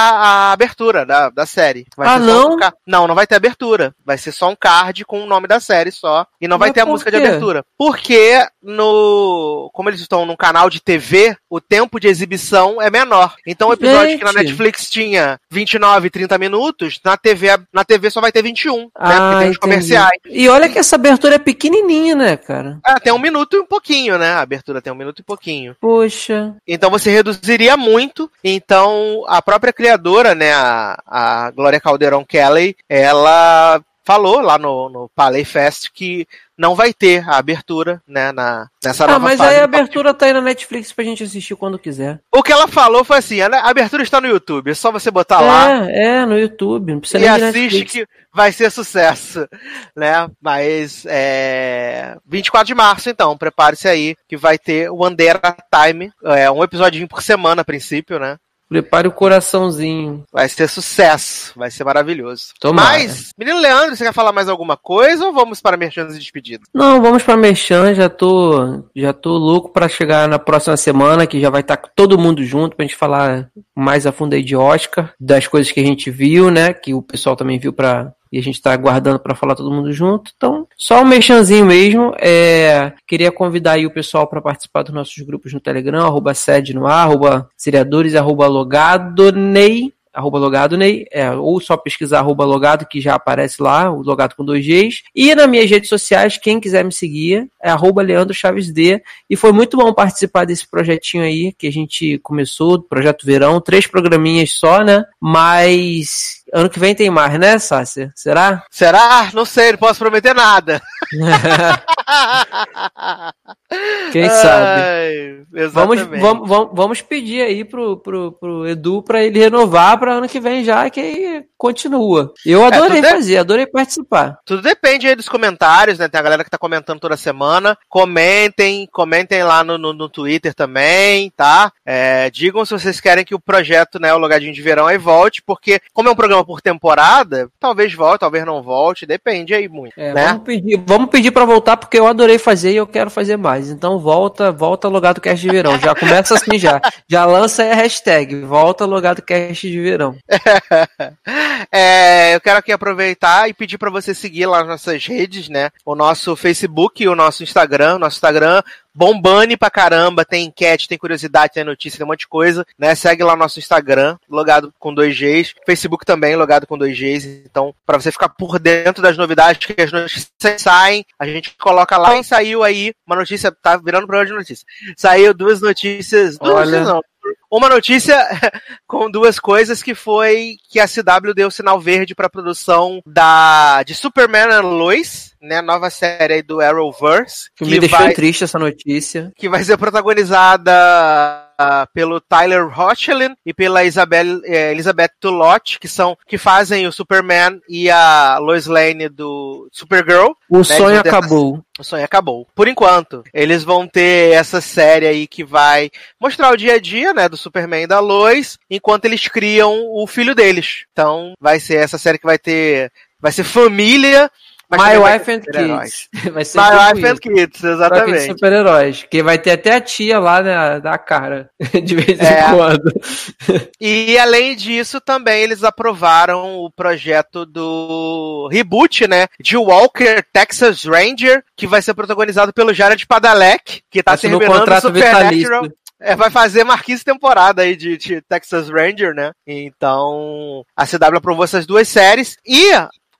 a abertura da, da série. Vai Ah, não? um ca- não, não vai ter abertura. Vai ser só um card com o nome da série só. E não vai Mas ter a música de quê? abertura. Porque no. Como eles estão num canal de TV, o tempo de exibição é menor. Então o episódio que na Gente. Netflix tinha 29, 30 minutos, na TV, na TV só vai ter 21. né? Porque Ah, tem os comerciais. E olha que essa abertura é pequenininha, né, cara? Ah, tem um minuto e um pouquinho, né? A abertura tem um minuto e pouquinho. Poxa. Então você reduziria muito. Então a própria criadora, né, a, a Glória Caldeirão Kelly, ela falou lá no, no Palais Fest que não vai ter a abertura, né, na, nessa Ah, nova mas aí a abertura tá aí na Netflix pra gente assistir quando quiser. O que ela falou foi assim: a abertura está no YouTube, é só você botar lá É, é, no YouTube. Não precisa e nem de assiste Netflix. que vai ser sucesso, né? Mas é 24 de março, então, prepare-se aí que vai ter o Andera Time, é um episódio por semana a princípio, né? Prepare o coraçãozinho. Vai ser sucesso, vai ser maravilhoso. Tomara. Mas, menino Leandro, você quer falar mais alguma coisa ou vamos para merchandising e despedida? Não, vamos pra Merchan, já tô, já tô louco pra chegar na próxima semana, que já vai estar todo mundo junto pra gente falar mais a fundo aí de Oscar, das coisas que a gente viu, né, que o pessoal também viu pra e a gente tá aguardando pra falar todo mundo junto. Então, só um merchanzinho mesmo. É, queria convidar aí o pessoal pra participar dos nossos grupos no Telegram, arroba sede no ar, arroba seriadores, arroba logadonei, arroba logado Ney, é, ou só pesquisar arroba logado que já aparece lá, o logado com dois Gs. E nas minhas redes sociais, quem quiser me seguir, é arroba Leandro Chaves D. E foi muito bom participar desse projetinho aí que a gente começou, Projeto Verão, três programinhas só, né? Mas ano que vem tem mais, né, Sácia? Será? Será? Não sei, não posso prometer nada. Quem sabe? Ai, Vamos, exatamente. vamos, vamos, vamos pedir aí pro, pro, pro Edu pra ele renovar pra ano que vem já, que aí continua. Eu adorei tudo é- fazer, adorei participar. Tudo depende aí dos comentários, né? Tem a galera que tá comentando toda semana. Comentem, comentem lá no, no, no Twitter também, tá? É, digam se vocês querem que o projeto, né, o Logadinho de Verão aí volte, porque como é um programa por temporada, talvez volte, talvez não volte, depende aí muito, É, né? vamos, pedir, vamos pedir pra voltar porque eu adorei fazer e eu quero fazer mais. Então volta, volta Logado Cast de Verão. Já começa assim já. Já lança a hashtag, volta Logado Cast de Verão. É, eu quero aqui aproveitar e pedir para você seguir lá nas nossas redes, né? O nosso Facebook o nosso Instagram. Nosso Instagram bombane pra caramba, tem enquete, tem curiosidade, tem notícia, tem um monte de coisa, né? Segue lá o nosso Instagram, logado com dois Gs. Facebook também, logado com dois Gs. Então, para você ficar por dentro das novidades, que as notícias saem, a gente coloca lá. E saiu aí uma notícia, tá virando programa de notícia. Saiu duas notícias, duas Olha. notícias não, uma notícia com duas coisas que foi que a CW deu sinal verde para produção da de Superman and Lois, né, nova série aí do Arrowverse, Que me deixou triste essa notícia. que vai ser protagonizada ah, pelo Tyler Hoechlin e pela Isabel, eh, Elizabeth Tulot, que são que fazem o Superman e a Lois Lane do Supergirl. O né, sonho acabou. o sonho acabou. Por enquanto, eles vão ter essa série aí que vai mostrar o dia a dia, né, do Superman e da Lois, enquanto eles criam o filho deles. Então, vai ser essa série que vai ter, vai ser família, My Wife and. Kids. Vai ser My Wife and Kids, exatamente. super-heróis. Que vai ter até a tia lá né, da cara. De vez em É. quando. E além disso, também eles aprovaram o projeto do reboot, né? De Walker Texas Ranger, que vai ser protagonizado pelo Jared Padalecki, que tá Assinou terminando Supernatural. É, vai fazer 15 temporada aí de, de Texas Ranger, né? Então, a CW aprovou essas duas séries. E,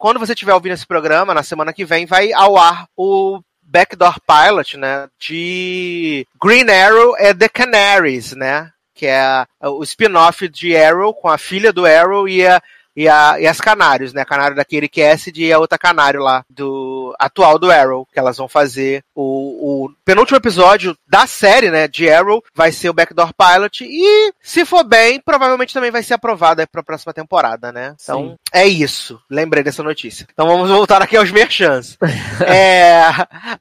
quando você estiver ouvindo esse programa, na semana que vem, vai ao ar o Backdoor Pilot, né? De Green Arrow and the Canaries, né? Que é o spin-off de Arrow com a filha do Arrow e a. E, a, e as canários, né? A canário da Katie Cassidy e a outra canário lá, do atual do Arrow, que elas vão fazer o, o penúltimo episódio da série, né? De Arrow, vai ser o Backdoor Pilot. E, se for bem, provavelmente também vai ser aprovado aí pra próxima temporada, né? Então, Sim. é isso. Lembrei dessa notícia. Então vamos voltar aqui aos merchans. é,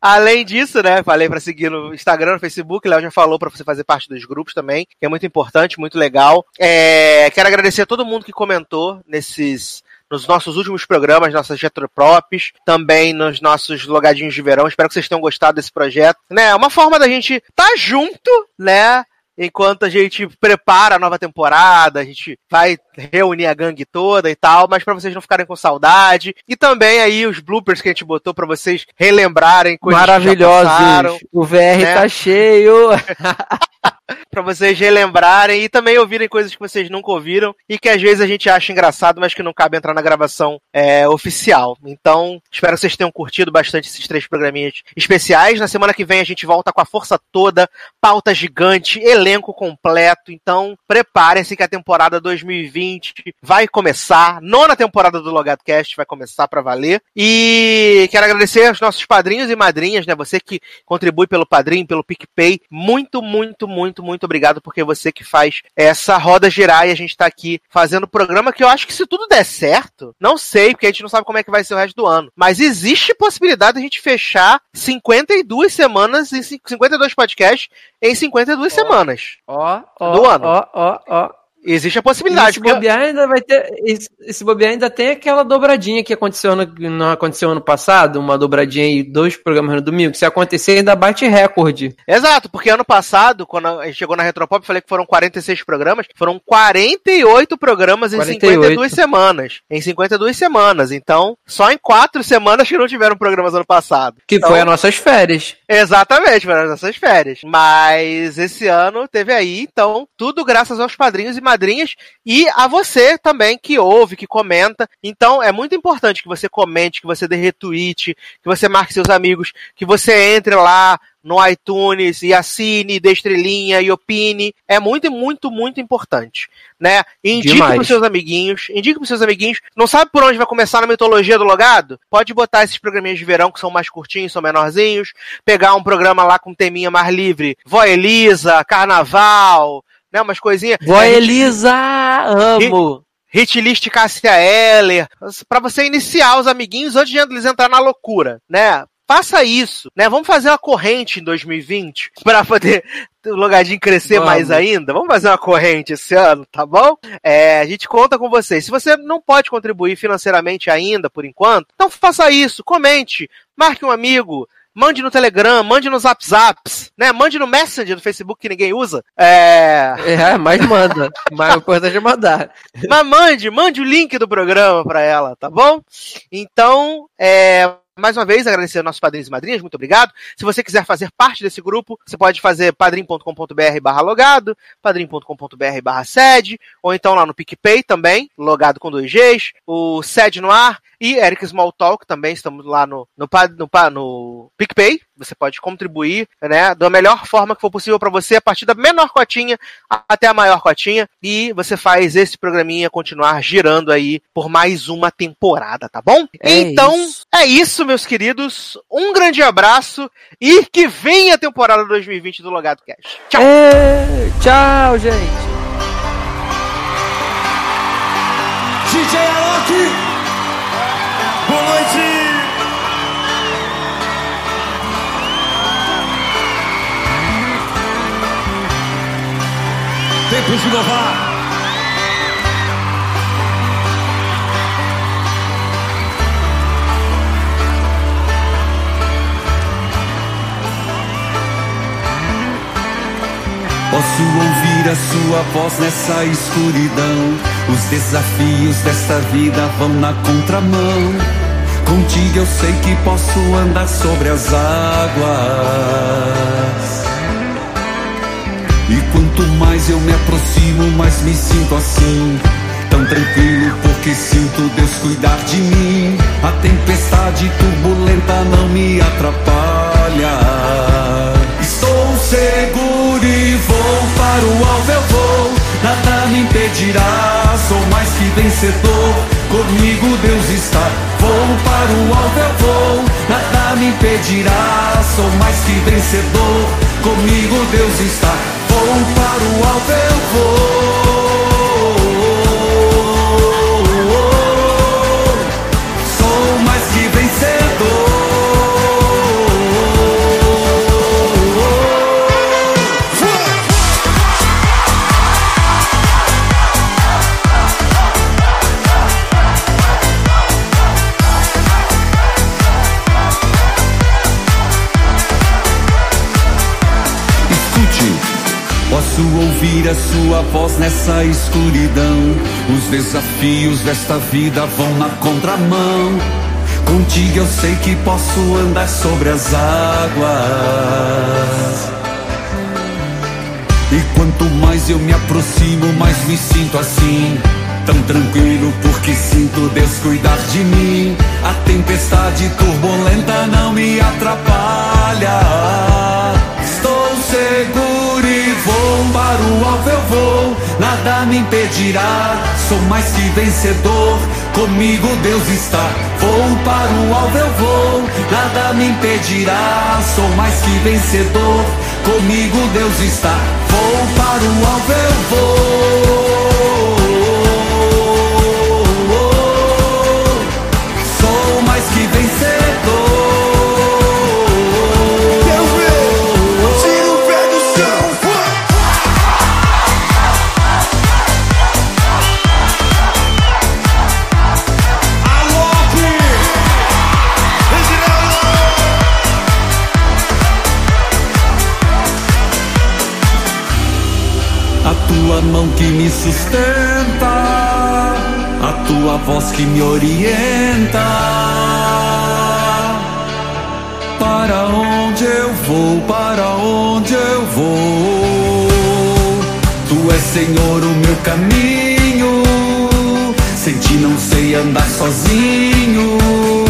além disso, né? Falei pra seguir no Instagram, no Facebook. Léo já falou pra você fazer parte dos grupos também, que é muito importante, muito legal. É, quero agradecer a todo mundo que comentou nesses. Nos nossos últimos programas, nossas retroprops, também nos nossos logadinhos de verão. Espero que vocês tenham gostado desse projeto. Né? É uma forma da gente estar junto, né? enquanto a gente prepara a nova temporada, a gente vai reunir a gangue toda e tal, mas pra vocês não ficarem com saudade. E também aí os bloopers que a gente botou pra vocês relembrarem coisas que já passaram. Maravilhosos. O VR né? tá cheio. Pra vocês relembrarem e também ouvirem coisas que vocês nunca ouviram e que às vezes a gente acha engraçado, mas que não cabe entrar na gravação é, oficial. Então, espero que vocês tenham curtido bastante esses três programinhas especiais. Na semana que vem a gente volta com a força toda, pauta gigante, elenco completo. Então, preparem-se que a temporada 2020 vai começar. Nona temporada do Logado Cast vai começar pra valer. E quero agradecer aos nossos padrinhos e madrinhas, né? Você que contribui pelo padrinho, pelo PicPay. Muito, muito, muito, muito obrigado, porque é você que faz essa roda girar e a gente tá aqui fazendo o programa que eu acho que se tudo der certo, não sei, porque a gente não sabe como é que vai ser o resto do ano. Mas existe possibilidade de a gente fechar 52 semanas e 52 podcasts em 52 semanas. Ó, ó, Do ano. ó, ó, ó. Existe a E possibilidade. esse bobear ainda vai ter. Esse, esse bobear ainda tem aquela dobradinha que aconteceu no, não aconteceu ano passado, uma dobradinha aí, dois programas no domingo. Se acontecer, ainda bate recorde. Exato, porque ano passado, quando a gente chegou na Retropop, falei que foram 46 programas, foram 48 programas em 48. 52 semanas. Em 52 semanas. Então, só em 4 semanas que não tiveram programas ano passado. Que Então, foi as nossas férias. Exatamente, foram as nossas férias. Mas esse ano teve aí, então, tudo graças aos padrinhos e madrinhas e a você também que ouve, que comenta. Então, é muito importante que você comente, que você dê retweet, que você marque seus amigos, que você entre lá no iTunes e assine, dê estrelinha e opine. É muito, muito, muito importante, né? Indique Demais. pros seus amiguinhos, indique pros seus amiguinhos. Não sabe por onde vai começar na mitologia do logado? Pode botar esses programinhas de verão que são mais curtinhos, são menorzinhos, pegar um programa lá com teminha mais livre, Vó Elisa, Carnaval, né, umas coisinhas. Vó É, Elisa, amo. Hitlist Cássia Eller, pra você iniciar os amiguinhos antes de eles entrar na loucura, né? Faça isso, né? Vamos fazer uma corrente em 2020 para poder o Logadinho crescer Vamos. mais ainda. Vamos fazer uma corrente esse ano, tá bom? É, a gente conta com vocês. Se você não pode contribuir financeiramente ainda, por enquanto, então faça isso, comente, marque um amigo, mande no Telegram, mande nos WhatsApps, né? Mande no Messenger do Facebook que ninguém usa. É, É, mas manda. mas o importante é mandar. mas mande, mande o link do programa pra ela, tá bom? Então, é, mais uma vez, agradecer aos nossos padrinhos e madrinhas, muito obrigado. Se você quiser fazer parte desse grupo, você pode fazer padrim.com.br barra logado, padrim.com.br barra sede, ou então lá no PicPay também, logado com dois Gs, o sede no ar, e Eric Smalltalk também, estamos lá no, no, no, no PicPay, você pode contribuir, né, da melhor forma que for possível pra você, a partir da menor cotinha até a maior cotinha, e você faz esse programinha continuar girando aí por mais uma temporada, tá bom? É então, isso. é isso, meus queridos. Um grande abraço e que venha a temporada 2020 do Logado Cash. Tchau! É, tchau, gente. DJ Alok! Noite! Tempo de inovar! Posso ouvir a sua voz nessa escuridão. Os desafios desta vida vão na contramão. Contigo eu sei que posso andar sobre as águas. E quanto mais eu me aproximo, mais me sinto assim. Tão tranquilo porque sinto Deus cuidar de mim. A tempestade turbulenta não me atrapalha. Estou seguro e vou para o alvo eu vou. Nada me impedirá, sou mais que vencedor. Comigo Deus está. Vou para o alvo eu vou. Nada me impedirá, sou mais que vencedor. Comigo Deus está. Vou para o alvo eu vou. Sua voz nessa escuridão. Os desafios desta vida vão na contramão. Contigo eu sei que posso andar sobre as águas. E quanto mais eu me aproximo, mais me sinto assim. Tão tranquilo porque sinto Deus cuidar de mim. A tempestade turbulenta não me atrapalha. Estou seguro vou para o alvo eu vou. Nada me impedirá. Sou mais que vencedor. Comigo Deus está. Vou para o alvo eu vou. Nada me impedirá. Sou mais que vencedor. Comigo Deus está. Vou para o alvo eu vou. Me sustenta, a tua voz que me orienta. Para onde eu vou, para onde eu vou? Tu és Senhor o meu caminho, sem ti não sei andar sozinho.